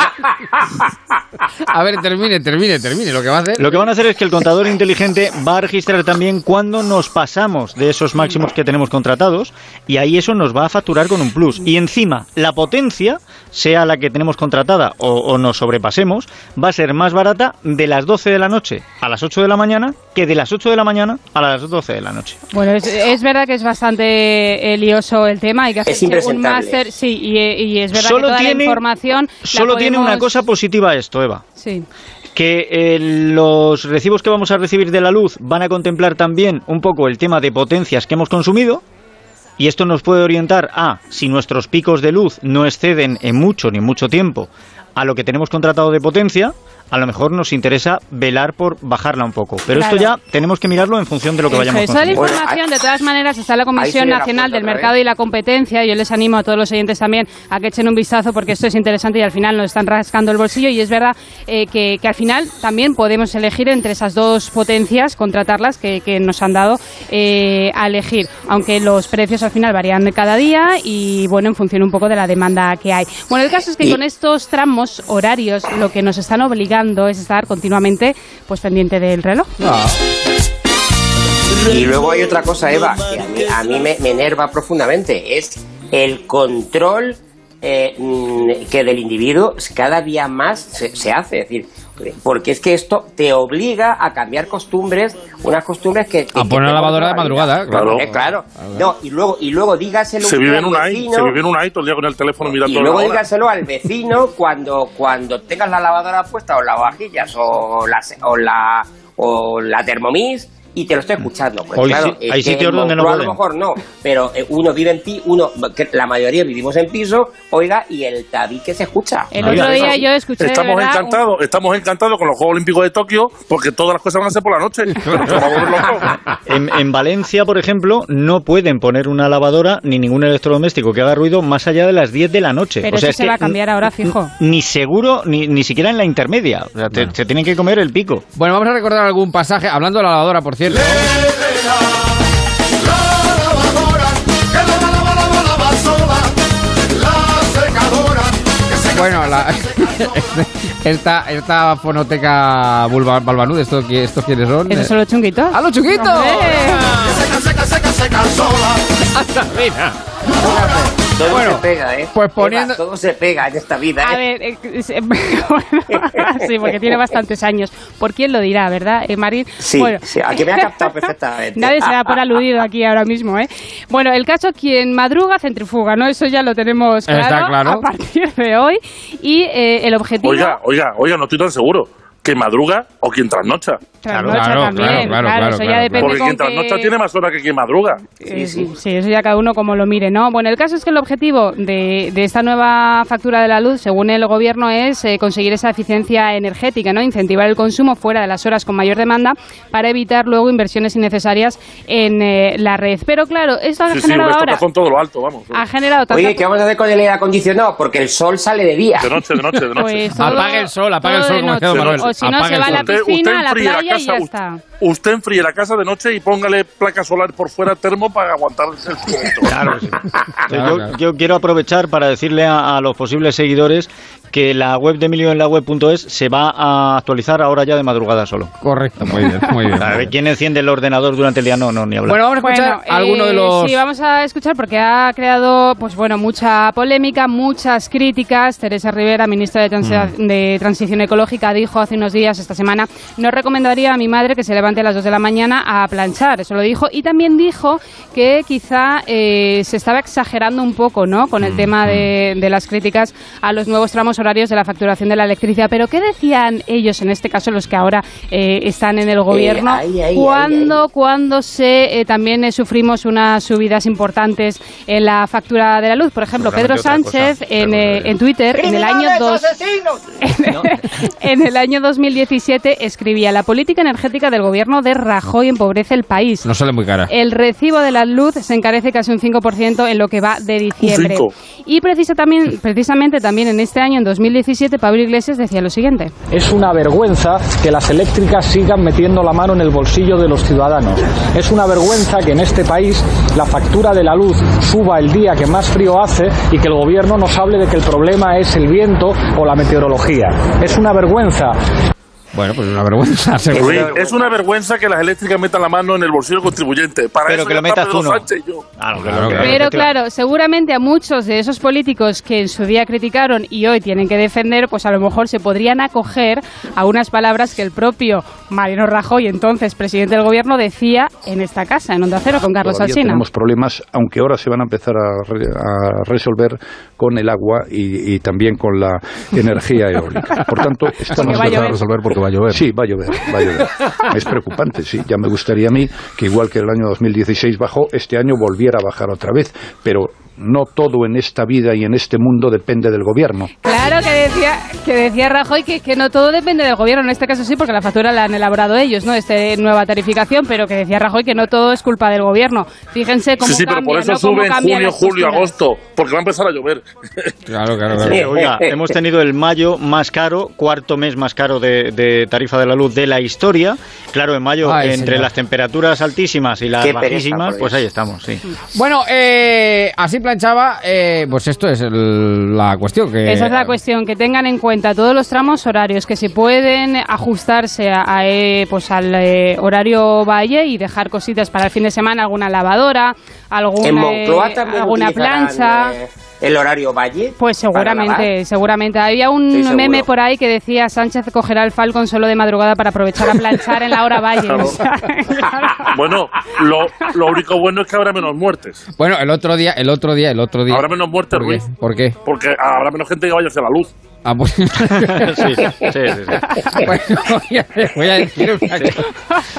A ver, termine, termine, termine. Lo que va a hacer. Lo que van a hacer es que el contador inteligente va a registrar también cuándo nos pasamos de esos máximos que tenemos contratados y ahí eso nos va a facturar con un plus. Y encima, la potencia, sea la que tenemos contratada o, o nos sobrepasemos, va a ser más barata de las 12 de la noche a las 8 de la mañana que de las 8 de la mañana a las 12 de la noche. Bueno, es, es verdad que es bastante eh, lioso el tema. Hay que hacer Es un máster. Sí, y, y es verdad Solo que toda tiene- la información. la Solo tiene una cosa positiva esto, Sí. que eh, los recibos que vamos a recibir de la luz van a contemplar también un poco el tema de potencias que hemos consumido y esto nos puede orientar a si nuestros picos de luz no exceden en mucho ni en mucho tiempo a lo que tenemos contratado de potencia, a lo mejor nos interesa velar por bajarla un poco. Pero esto ya tenemos que mirarlo en función de lo que Eso vayamos es. Toda la consumiendo. información, de todas maneras, está en la Comisión Nacional del Mercado y la Competencia. Yo les animo a todos los oyentes también a que echen un vistazo porque esto es interesante y al final nos están rascando el bolsillo. Y es verdad eh, que, que al final también podemos elegir entre esas dos potencias, contratarlas que, que nos han dado eh, a elegir. Aunque los precios al final varían cada día y, bueno, en función un poco de la demanda que hay. Bueno, el caso es que con estos tramos horarios lo que nos están obligando es estar continuamente pues pendiente del reloj. Y luego hay otra cosa, Eva, que a mí, a mí me, me enerva profundamente, es el control eh, mm, que del individuo cada día más se, se hace. Es decir, porque es que esto te obliga a cambiar costumbres, unas costumbres que... que- A poner la lavadora de madrugada, claro. Eh, claro. No, y luego, y luego dígaselo Se un vive en al un ahí, vecino, se vive en un ahí todo el día con el teléfono mirando y luego dígaselo al vecino cuando, cuando tengas la lavadora puesta o lavavajillas o la, se- o la, o la Thermomix y te lo estoy escuchando. Pues Hoy claro, sí- es hay sitios donde no pueden. A lo mejor no, pero eh, uno vive en pi, uno, que la mayoría vivimos en piso, oiga, y el tabique se escucha. El Oiga, otro día eso- yo escuché Estamos verdad, un- encantados, estamos encantados con los Juegos Olímpicos de Tokio porque todas las cosas van a ser por la noche. En, en Valencia, por ejemplo, no pueden poner una lavadora ni ningún electrodoméstico que haga ruido más allá de las 10 de la noche. Pero o sea, eso es se que va a cambiar ahora, fijo. Ni seguro, ni, ni siquiera en la intermedia. O sea, te- se tienen que comer el pico. Bueno, vamos a recordar algún pasaje, hablando de la lavadora, por cierto. Bueno, la, esta, esta fonoteca vulva- balbanuda, ¿esto, ¿estos quiénes son? ¿Eso son los chunguitos? ¡A los chunguitos! Todo Bueno, se pega, ¿eh? pues Eva, poniendo- todo se pega en esta vida, A ¿eh? ver, eh, bueno, sí, porque tiene bastantes años. ¿Por quién lo dirá, verdad, eh, Marín? Sí, Bueno. sí, aquí me ha captado perfectamente. Nadie se da por aludido aquí ahora mismo, ¿eh? Bueno, el caso, quien madruga, centrifuga, ¿no? Eso ya lo tenemos claro, Está claro. a partir de hoy. Y eh, el objetivo... Oiga, oiga, oiga, no estoy tan seguro. ¿Que madruga o quien trasnocha? Trasnocha claro, también, claro, claro, claro, eso ya claro, depende Porque con quien trasnocha tiene más horas que quien madruga. Eh, sí, eso ya cada uno como lo mire, ¿no? Bueno, el caso es que el objetivo de, de esta nueva factura de la luz, según el gobierno, es eh, conseguir esa eficiencia energética, ¿no? Incentivar el consumo fuera de las horas con mayor demanda para evitar luego inversiones innecesarias en eh, la red. Pero claro, esto ha Sí, sí, generado ahora... está con todo lo alto, vamos. Ha generado tanta... Oye, ¿qué vamos a hacer con el aire acondicionado? Porque el sol sale de día. De noche, de noche, de noche. Pues todo- Apague el sol, apague el sol, como noche. Manuel. O si no, se el va a la sol. piscina, a la enfríe y ya casa, está. Usted enfríe la casa de noche y póngale placa solar por fuera termo para aguantar el fresquito. Claro, sí. Claro, yo, claro. yo quiero aprovechar para decirle a, a los posibles seguidores que la web de Emilio en la web.es se va a actualizar ahora ya de madrugada solo. Correcto, muy bien, muy bien. A ver, ¿quién enciende el ordenador durante el día? No, no, ni hablar. Bueno, vamos a escuchar Bueno, alguno de eh, los... Sí, vamos a escuchar porque ha creado, pues bueno, mucha polémica, muchas críticas. Teresa Rivera, ministra de, Transi- Mm. de Transición Ecológica, dijo hace unos días, esta semana, no recomendaría a mi madre que se levante a las 2 de la mañana a planchar. Eso lo dijo. Y también dijo que quizá eh, se estaba exagerando un poco, ¿no? Con el Mm, tema de, de las críticas a los nuevos tramos horarios de la facturación de la electricidad. Pero ¿qué decían ellos, en este caso, los que ahora eh, están en el gobierno? ay, ay, cuando ay, cuando se eh, también eh, sufrimos unas subidas importantes en la factura de la luz. Por ejemplo, Pedro Sánchez cosa, en, eh, eh, en Twitter en el año dos- en el año 2017 escribía la política energética del gobierno de Rajoy empobrece el país. No sale muy cara. El recibo de la luz se encarece casi un 5% en lo que va de diciembre. cinco. Y precisa también, precisamente también en este año, en 2017, Pablo Iglesias decía lo siguiente. Es una vergüenza que las eléctricas sigan metiendo la mano en el bolsillo de los ciudadanos. Es una vergüenza que en este país la factura de la luz suba el día que más frío hace y que el gobierno nos hable de que el problema es el viento o la meteorología. Es una vergüenza. Bueno, pues una vergüenza, seguro. Luis, es una vergüenza que las eléctricas metan la mano en el bolsillo del contribuyente. Para Pero eso que lo metas tú, ¿no? Sánchez y yo. Claro, Claro, claro. Pero claro, seguramente a muchos de esos políticos que en su día criticaron y hoy tienen que defender, pues a lo mejor se podrían acoger a unas palabras que el propio Mariano Rajoy, entonces presidente del gobierno, decía en esta casa, en Onda Cero, con Carlos Todavía Alsina. tenemos problemas, aunque ahora se van a empezar a, re- a resolver con el agua y, y también con la energía eólica. Por tanto, estamos va a llover. resolver porque va a llover. Sí, va a llover, va a llover. Es preocupante, sí. Ya me gustaría a mí que igual que el año 2016 bajó, este año volviera a bajar otra vez. Pero no todo en esta vida y en este mundo depende del gobierno. Claro que decía, que decía Rajoy que, que no todo depende del gobierno, en este caso sí, porque la factura la elaborado ellos, ¿no? Esta nueva tarificación, pero que decía Rajoy que no todo es culpa del gobierno. Fíjense cómo Sí, sí, pero por eso ¿no? Sube en junio, julio, agosto, porque va a empezar a llover. Claro, claro, Sí, oiga, hemos tenido el mayo más caro, cuarto mes más caro de, de tarifa de la luz de la historia. Claro, en mayo, Ay, entre señor. las temperaturas altísimas y las Qué bajísimas, pues ahí estamos, sí. Bueno, eh, así planchaba, eh, pues esto es el- la cuestión. Que, Esa es la cuestión, que tengan en cuenta todos los tramos horarios, que se pueden ajustarse a, a, eh, pues al eh, horario valle y dejar cositas para el fin de semana, alguna lavadora, alguna, eh, plancha. El horario valle. Pues seguramente, seguramente. Había un Sí, meme por ahí que decía Sánchez cogerá el Falcon solo de madrugada para aprovechar a planchar en la hora valle. Claro. O sea, Bueno, lo, lo único bueno es que habrá menos muertes. Bueno, el otro día, el otro día, el otro día. Habrá menos muertes, ¿Por? Ruiz. ¿Por qué? Porque habrá menos gente que vaya hacia la luz. Ah, pues- Sí, sí, sí, sí. Bueno, voy a- le voy a decir una cosa.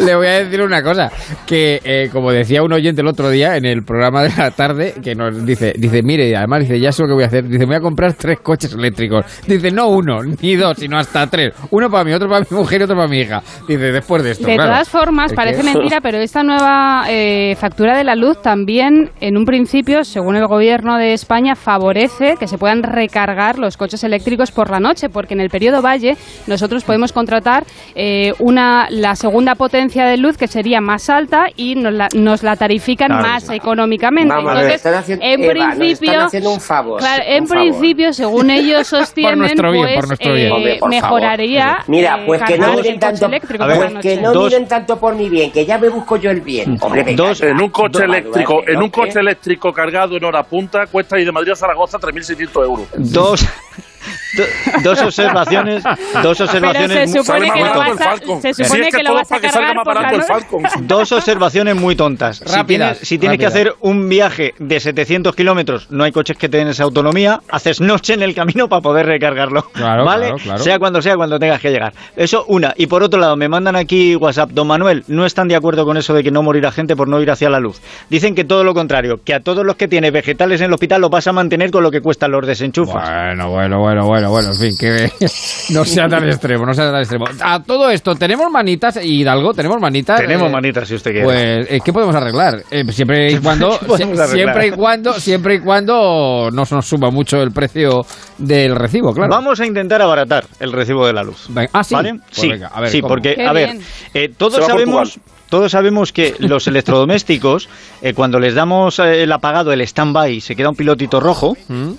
Le voy a decir una cosa. Que, eh, como decía un oyente el otro día en el programa de la tarde, que nos dice, dice, mire, además dice, ya sé lo que voy a hacer. Dice, voy a comprar tres coches eléctricos. Dice, no uno, ni dos, sino hasta tres. Uno para mí, otro para mi mujer y otro para mi hija. Dice, después de esto. De claro. todas formas, parece que- mentira, pero esta nueva eh, factura de la luz también, en un principio, según el gobierno de España, favorece que se puedan recargar los coches eléctricos por la noche, porque en el periodo Valle nosotros podemos contratar eh, una la segunda potencia de luz que sería más alta y nos la, nos la tarifican Claro. más económicamente. Vamos Entonces, están haciendo- en Eva, principio, están haciendo un favor, claro, un en favor. principio, según ellos sostienen, pues, por nuestro bien. eh, mejoraría. favor. Mira, eh, pues que no miren el coche tanto, ver, pues que no Dos- miren tanto por mi bien, que ya me busco yo el bien. Hombre, venga, Dos-. En un coche eléctrico, duérmete, en un coche ¿Eh? eléctrico cargado en hora punta cuesta ir de Madrid a Zaragoza 3.600 euros. Dos, do- dos observaciones, dos observaciones, Pero se muy- supone que lo vas a, Si es que que lo vas a para que salga cargar por la noche. Dos observaciones muy tontas. Si Rápidas, tienes, si tienes que hacer un viaje de 700 kilómetros, no hay coches que te den esa autonomía, haces noche en el camino para poder recargarlo. Claro, ¿Vale? claro, claro. Sea cuando sea, cuando tengas que llegar. Eso, una. Y por otro lado, me mandan aquí WhatsApp, don Manuel, no están de acuerdo con eso de que no morirá gente por no ir hacia la luz. Dicen que todo lo contrario, que a todos los que tiene vegetales en el hospital los vas a mantener con lo que cuestan los desenchufas. Bueno, bueno, bueno, bueno, bueno, en fin, que no sea tan extremo, no sea tan extremo. A todo esto, ¿tenemos manitas, Hidalgo? ¿Tenemos manitas? Tenemos Eh, manitas, si usted quiere. Pues, eh, ¿qué podemos arreglar? Eh, siempre y cuando, ¿Qué podemos sie- arreglar? siempre y cuando, siempre y cuando no se nos suba mucho el precio del recibo, claro. Vamos a intentar abaratar el recibo de la luz. Ah, sí. ¿Vale? Pues sí, venga, a ver, sí porque, Qué a ver, eh, todos sabemos... Portugal. Todos sabemos que los electrodomésticos, eh, cuando les damos eh, el apagado, el stand-by, y se queda un pilotito rojo, ¿Mm?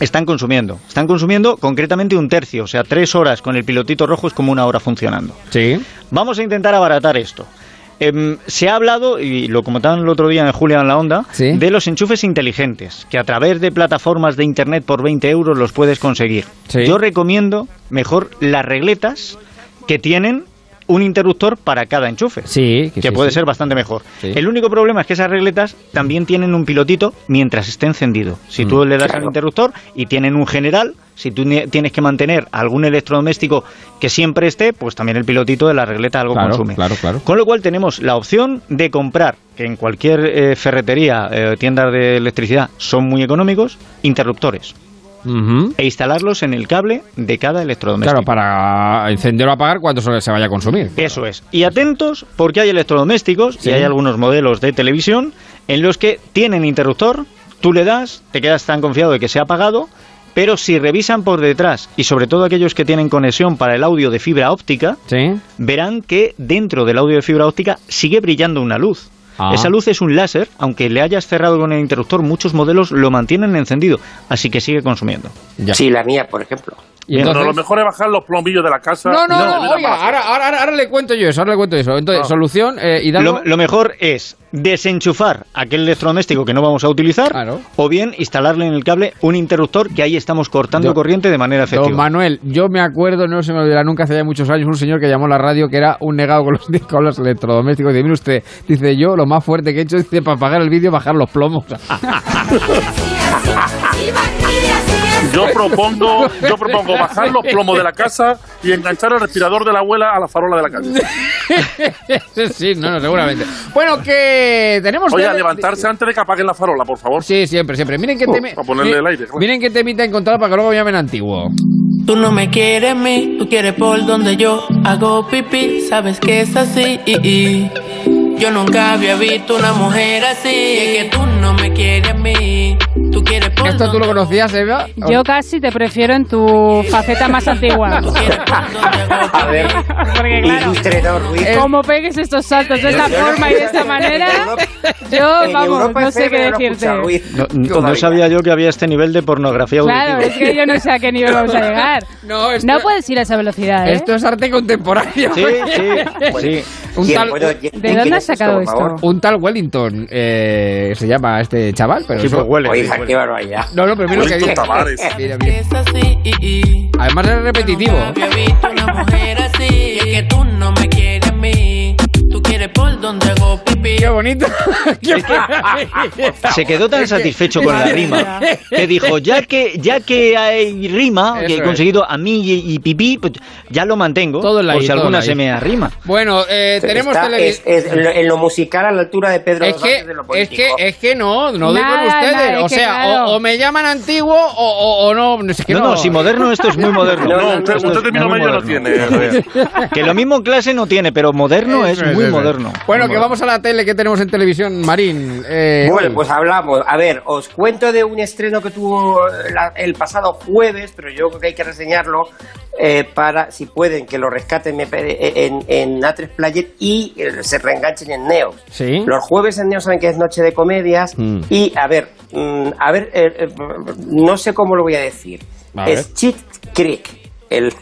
están consumiendo. Están consumiendo concretamente un tercio, o sea, tres horas con el pilotito rojo es como una hora funcionando. Sí. Vamos a intentar abaratar esto. Em, se ha hablado, y lo comentaban el otro día en Julia en la Onda, Sí. de los enchufes inteligentes, que a través de plataformas de Internet por 20 euros los puedes conseguir. Sí. Yo recomiendo mejor las regletas que tienen un interruptor para cada enchufe. Sí, Que sí, puede sí. ser bastante mejor. Sí. El único problema es que esas regletas también tienen un pilotito mientras esté encendido. Si tú Mm. le das al Claro. interruptor y tienen un general, si tú ne- tienes que mantener algún electrodoméstico que siempre esté, pues también el pilotito de la regleta algo Claro, consume. claro, claro. Con lo cual tenemos la opción de comprar, que en cualquier eh, ferretería, eh, tienda de electricidad son muy económicos, interruptores E instalarlos en el cable de cada electrodoméstico. Claro, para encender o apagar cuando se se vaya a consumir. Eso es. Y atentos porque hay electrodomésticos Sí. y hay algunos modelos de televisión en los que tienen interruptor, tú le das, te quedas tan confiado de que se ha apagado, pero si revisan por detrás y sobre todo aquellos que tienen conexión para el audio de fibra óptica, Sí. verán que dentro del audio de fibra óptica sigue brillando una luz. Ah. Esa luz es un láser, aunque le hayas cerrado con el interruptor, muchos modelos lo mantienen encendido, así que sigue consumiendo. Ya. Sí, la mía, por ejemplo. Y lo mejor es bajar los plombillos de la casa. No, no, y no, vida oiga, ahora, ahora, ahora le cuento yo eso, ahora le cuento eso. Entonces, Ah. solución, eh, Hidalgo. Lo, lo mejor es desenchufar aquel electrodoméstico que no vamos a utilizar Claro. o bien instalarle en el cable un interruptor que ahí estamos cortando Yo- corriente de manera efectiva. Don Manuel, yo me acuerdo, no se me olvidará nunca, hace ya muchos años, un señor que llamó a la radio que era un negado con los, con los electrodomésticos. Dice, mire usted, dice yo, lo más fuerte que he hecho, dice, para apagar el vídeo, bajar los plomos. Yo propongo, yo propongo bajar los plomos de la casa y enganchar el respirador de la abuela a la farola de la calle. sí, no, no, seguramente. Bueno, que tenemos... Oye, a tele- levantarse antes de que apaguen la farola, por favor. Sí, siempre, siempre. Miren que teme... para ponerle mi- el aire, claro. Miren que temita encontrar para que luego me llamen antiguo. Tú no me quieres a mí, tú quieres por donde yo hago pipí, sabes que es así. Yo nunca había visto una mujer así, es que tú no me quieres a mí. Tú quieres por ¿Esto tú lo conocías, Eva? Yo casi te prefiero en tu faceta más antigua. A ver, Porque claro, Ruiz. como pegues estos saltos de esta forma y de esta manera, yo, vamos, no sé qué decirte. No, sabía yo que había este nivel de pornografía Claro, auditiva. es que yo no sé a qué nivel vamos a llegar. No, esto, No puedes ir a esa velocidad, ¿eh? esto es arte contemporáneo. Sí, sí, sí. Un ¿Quién? tal, Bueno, ¿De ¿quién dónde has sacado esto? un tal Wellington eh, se llama este chaval, pero Sí, eso- pues huele. Oiga, sí, huele. Qué barbaridad. No, no, pero mira lo que dice. Tavares. Mira, mira. Además es repetitivo. No había visto una mujer así, es que tú no me por donde hago pipí. Qué bonito. Se quedó tan satisfecho con la rima que dijo, ya que ya que hay rima, que he es. conseguido a mí y, y pipí, pues ya lo mantengo, Todo por si alguna se me arrima. Bueno, eh, tenemos televisión. en lo- musical a la altura de Pedro Es que, Santos de lo es que, es que no, no doy con ustedes. nada, o sea, claro. o, o me llaman antiguo o, o- o no. Es que No, no, si moderno esto es muy moderno. No, no, usted- usted término medio no tiene. Que lo mismo en clase no tiene, pero moderno es muy moderno. Bueno, que vamos a la tele que tenemos en televisión, Marín. Eh, Bueno, hoy. pues hablamos. A ver, os cuento de un estreno que tuvo la- el pasado jueves, pero yo creo que hay que reseñarlo eh, para, si pueden, que lo rescaten pare- en, en A3 Player y eh, se reenganchen en Neo. Sí. Los jueves en Neo saben que es noche de comedias Mm. y, a ver, mm, a ver, eh, eh, no sé cómo lo voy a decir. A es Cheat Creek. El,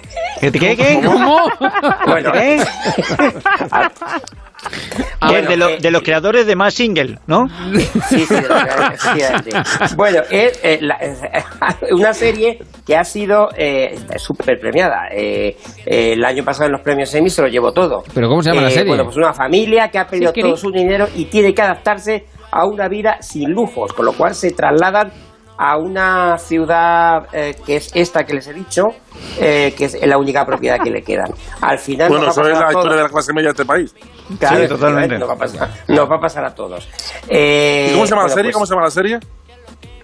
¿Qué, qué, qué? ¿Cómo? bueno, ¿Eh? Ah, Que bueno, de, lo- eh, de los creadores de más single, ¿no? Sí, sí. Bueno, es eh, la- una serie que ha sido eh, súper premiada. Eh, eh, el año pasado en los premios Emmy se lo llevó todo. ¿Pero cómo se llama la Eh, serie? Bueno, pues una familia que ha perdido Sí, todo su dinero y tiene que adaptarse a una vida sin lujos, con lo cual se trasladan a una ciudad eh, que es esta que les he dicho, eh, que es la única propiedad que le quedan. Al final Bueno, eso es la historia de la clase media de este país. Claro, Sí, totalmente. Nos va a pasar, nos va a, pasar a todos. Eh, ¿Y cómo se llama la bueno, serie? pues, ¿Cómo se llama la serie?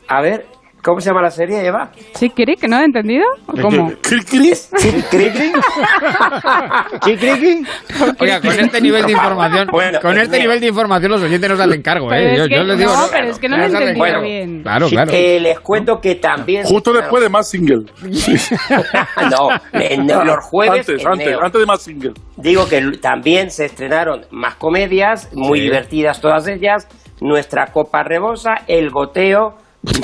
A ver, ¿cómo se llama la serie, Eva? ¿Sí, Crick? ¿No he entendido? ¿O ¿Cómo? ¿Chicriqui? Oiga, con este nivel de información, Bueno, con es este nivel de información los oyentes nos hacen cargo, Pero ¿eh? Yo, les digo, no, pero es que no lo he entendido bien. Claro, claro. eh, les cuento que también... Justo después de más single. no, en- los jueves Antes, antes, Neo. antes de más single. Digo que también se estrenaron más comedias, muy Sí. divertidas todas ellas. Nuestra copa rebosa, El goteo,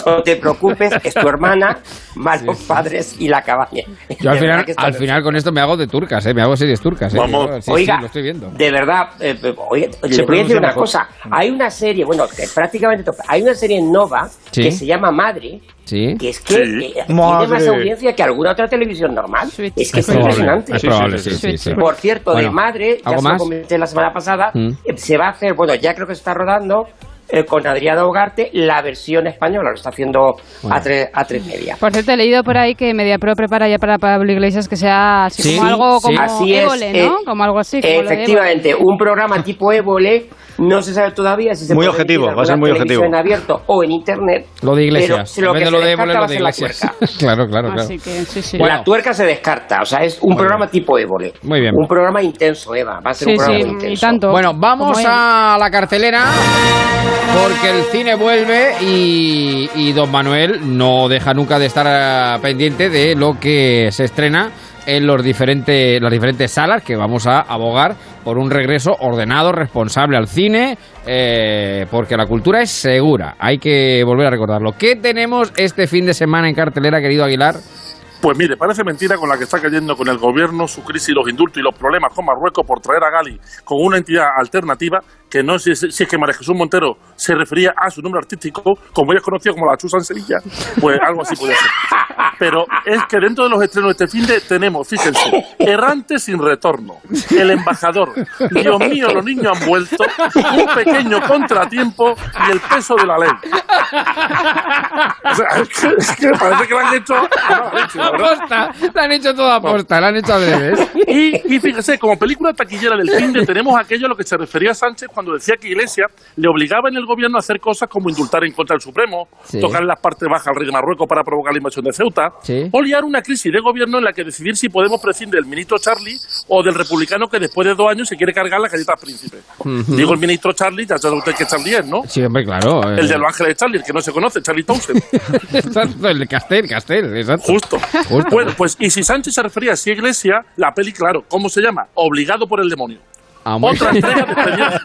No te preocupes, es tu hermana, Malos Padres y La Cabaña. Yo al final, al final con esto me hago de turcas, ¿eh? Me hago series turcas, ¿eh? Vamos. Yo, sí, Oiga, sí, lo estoy viendo. de verdad, eh, eh, oiga, Se le voy a decir una mejor. cosa. Hay una serie, bueno, que prácticamente hay una serie en Nova Sí. que se llama Madre, Sí. que es que Sí. eh, tiene más audiencia que alguna otra televisión normal. Es que Es impresionante. es Sí, probable, sí, sí, sí, sí, sí. Por cierto, Bueno, de Madre, ya ¿algo se lo comenté la semana pasada, Mm. se va a hacer, bueno, ya creo que se está rodando eh, con Adriana Ugarte la versión española, lo está haciendo a, tres, a tres media. Por cierto, he leído por ahí que MediaPro prepara ya para Pablo Iglesias que sea así Sí, como algo sí. como Así es, Évole, ¿no? eh, como algo así. como Efectivamente, un programa tipo Évole, no se sabe todavía si se Muy puede objetivo, va a ser muy objetivo. en abierto o en internet. Lo de pero Iglesias. si lo que de se lo de descarta lo va a ser la Iglesias. tuerca. claro, claro, Évole. claro. Así que sí, sí. La tuerca se descarta, o sea, es un Muy programa tipo Évole. Muy bien. Un programa intenso, Eva, va a ser Sí, un programa sí, muy y intenso. tanto. Bueno, vamos a la cartelera porque el cine vuelve y, y Don Manuel no deja nunca de estar eh, pendiente de lo que se estrena en los diferentes, las diferentes salas que vamos a abogar por un regreso ordenado, responsable al cine, eh, porque la cultura es segura. Hay que volver a recordarlo. ¿Qué tenemos este fin de semana en cartelera, querido Aguilar? Pues mire, parece mentira con la que está cayendo con el gobierno, su crisis, los indultos y los problemas con Marruecos por traer a Gali con una entidad alternativa que no sé si, si es que María Jesús Montero se refería a su nombre artístico, como ella es conocida como la Chusa en Sevilla, pues algo así puede ser. Pero es que dentro de los estrenos de este fin de tenemos, fíjense, Errante sin retorno, El embajador, Dios mío, los niños han vuelto, un pequeño contratiempo y el peso de la ley. O sea, es que, es que parece que lo han hecho a leche, la la han hecho toda aposta, la han hecho al revés. Y, y fíjese, como película taquillera del fin de tenemos aquello a lo que se refería Sánchez cuando decía que Iglesia le obligaba en el gobierno a hacer cosas como indultar en contra del Supremo, Sí. tocar las partes bajas al rey de Marruecos para provocar la invasión de Ceuta, Sí. o liar una crisis de gobierno en la que decidir si podemos prescindir del ministro Charlie o del republicano que después de dos años se quiere cargar las galletas príncipe. Digo el ministro Charlie, ya sabe usted que Charlie es, ¿no? Sí, hombre, claro. eh. El de los ángeles de Charlie, el que no se conoce, Charlie Townsend. Exacto, el de Castel, Castel, exacto. Justo. Bueno, pues, y si Sánchez se refería así a Iglesia, la peli, claro, ¿cómo se llama? Obligado por el demonio. Otra entrega, de expediente,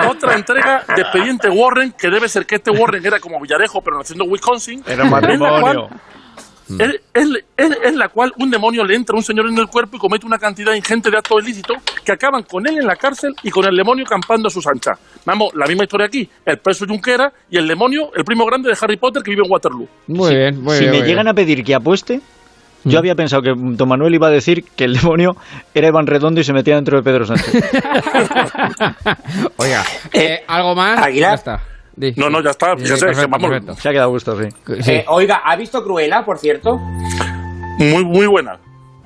otra entrega de expediente Warren, que debe ser que este Warren era como Villarejo, pero naciendo en Wisconsin. Era matrimonio. cual- es, la cual un demonio le entra a un señor en el cuerpo y comete una cantidad ingente de actos ilícitos que acaban con él en la cárcel y con el demonio campando a sus anchas. Vamos, la misma historia aquí. El preso Junquera y el demonio, el primo grande de Harry Potter que vive en Waterloo. Muy bien, muy si bien. me muy llegan a pedir que apueste, yo había pensado que Don Manuel iba a decir que el demonio era Iván Redondo y se metía dentro de Pedro Sánchez. Oiga, eh, ¿algo más? Aguilar. Ya está. Di. No, no, ya está. Sí, Ya sé, perfecto, que vamos. perfecto. Se ha quedado gusto, sí. Sí. Eh, oiga, ¿ha visto Cruella, por cierto? Muy, muy buena.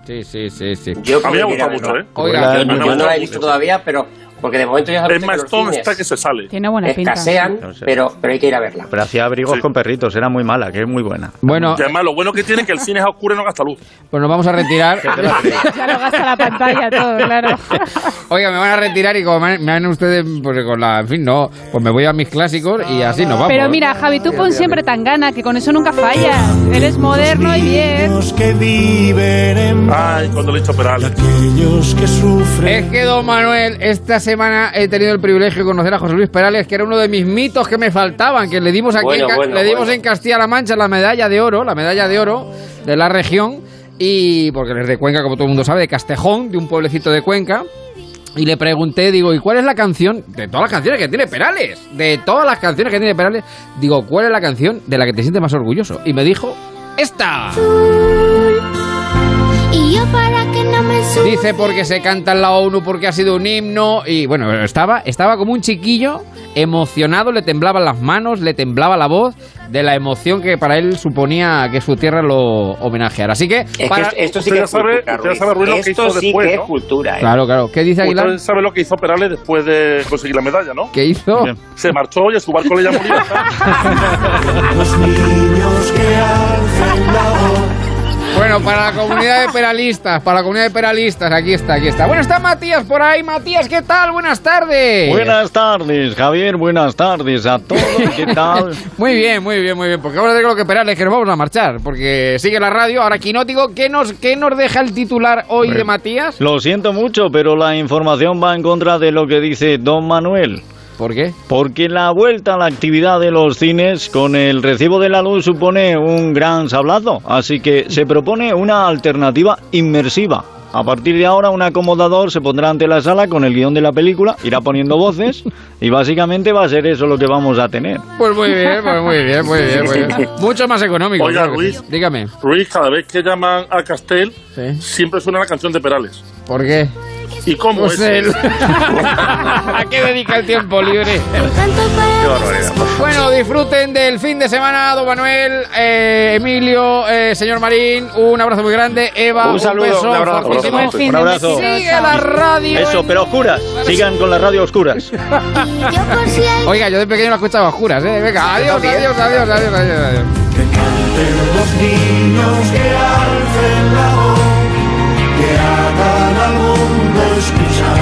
sí, sí, sí, sí. Yo A mí me ha gustado mucho, ¿eh? Oiga, Cruella, Yo, me no- la he visto todavía, pero porque de momento ya sabes Emma que los está que se sale. Tiene buena pinta. escasean, No sé. pero, pero hay que ir a verla. Pero hacía abrigos Sí. con perritos, era muy mala, que es muy buena. Bueno, Y además, lo bueno que tiene es que el cine es a oscuro y no gasta luz. pues nos vamos a retirar. Ya lo gasta la pantalla todo, claro. Oiga, me van a retirar y como me van ustedes, pues con la, en fin, no, pues me voy a mis clásicos y así nos vamos. Pero mira, Javi, tú pon siempre tan gana, que con eso nunca fallas. Eres moderno y bien. que viven en Ay, cuando le he dicho Perales. aquellos que sufren. Es que, don Manuel, esta semana he tenido el privilegio de conocer a José Luis Perales, que era uno de mis mitos que me faltaban, que le dimos aquí, Bueno, en, bueno, le dimos bueno. en Castilla-La Mancha la medalla de oro, la medalla de oro de la región, y porque él es de Cuenca, como todo el mundo sabe, de Castejón, de un pueblecito de Cuenca. Y le pregunté, digo, ¿y cuál es la canción de todas las canciones que tiene Perales? De todas las canciones que tiene Perales, digo, ¿cuál es la canción de la que te sientes más orgulloso? Y me dijo, ¡esta! Dice porque se canta en la ONU, porque ha sido un himno. Y bueno, estaba, estaba como un chiquillo emocionado, le temblaban las manos, le temblaba la voz de la emoción que para él suponía que su tierra lo homenajeara. Así que, Es para- que esto sí que es sabe- cultura, sabe, Ruiz, lo que hizo sí después, que ¿no? es cultura, ¿eh? Claro, claro. ¿Qué dice Aguilar? Usted sabe lo que hizo Perales después de conseguir la medalla, ¿no? ¿Qué hizo? Bien. Se marchó y a su barco le llamó. Los niños que alcen la voz. Bueno, para la comunidad de peralistas, para la comunidad de peralistas, aquí está, aquí está. Bueno, está Matías por ahí. Matías, ¿qué tal? Buenas tardes. Buenas tardes, Javier, buenas tardes a todos, ¿qué tal? Muy bien, muy bien, muy bien. Porque ahora tengo que Perales, que nos vamos a marchar. Porque sigue la radio. Ahora, Quinótico, ¿qué nos, qué nos deja el titular hoy de Matías? Lo siento mucho, pero la información va en contra de lo que dice Don Manuel. ¿Por qué? Porque la vuelta a la actividad de los cines con el recibo de la luz supone un gran sablazo, así que se propone una alternativa inmersiva. A partir de ahora un acomodador se pondrá ante la sala con el guion de la película, irá poniendo voces y básicamente va a ser eso lo que vamos a tener. Pues muy bien, pues muy bien, muy bien, muy bien. Mucho más económico. Oiga, claro que sí. Luis. Dígame. Ruiz, cada vez que llaman a Castel, Sí. siempre suena la canción de Perales. ¿Por qué? ¿Y cómo Pues es? él. ¿A qué dedica el tiempo libre? Bueno, disfruten del fin de semana, don Manuel, eh, Emilio, eh, señor Marín, un abrazo muy grande, Eva, Un saludo, beso un abrazo. fortísimo. Fin Un abrazo. Sigue la radio. Eso, pero oscuras, sigan con la radio oscuras. Oiga, yo de pequeño la escuchaba a oscuras, ¿eh? Venga, adiós, adiós, adiós, adiós, adiós. adiós. los niños que alcen la voz, que escuchar,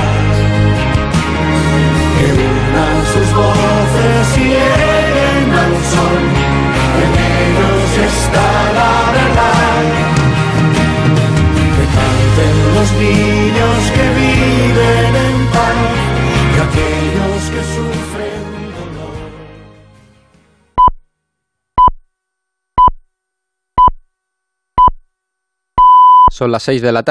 que unan sus voces y lleguen al sol, en ellos está la verdad. Que canten los niños que viven en paz y aquellos que sufren dolor. Son las 6 de la tarde.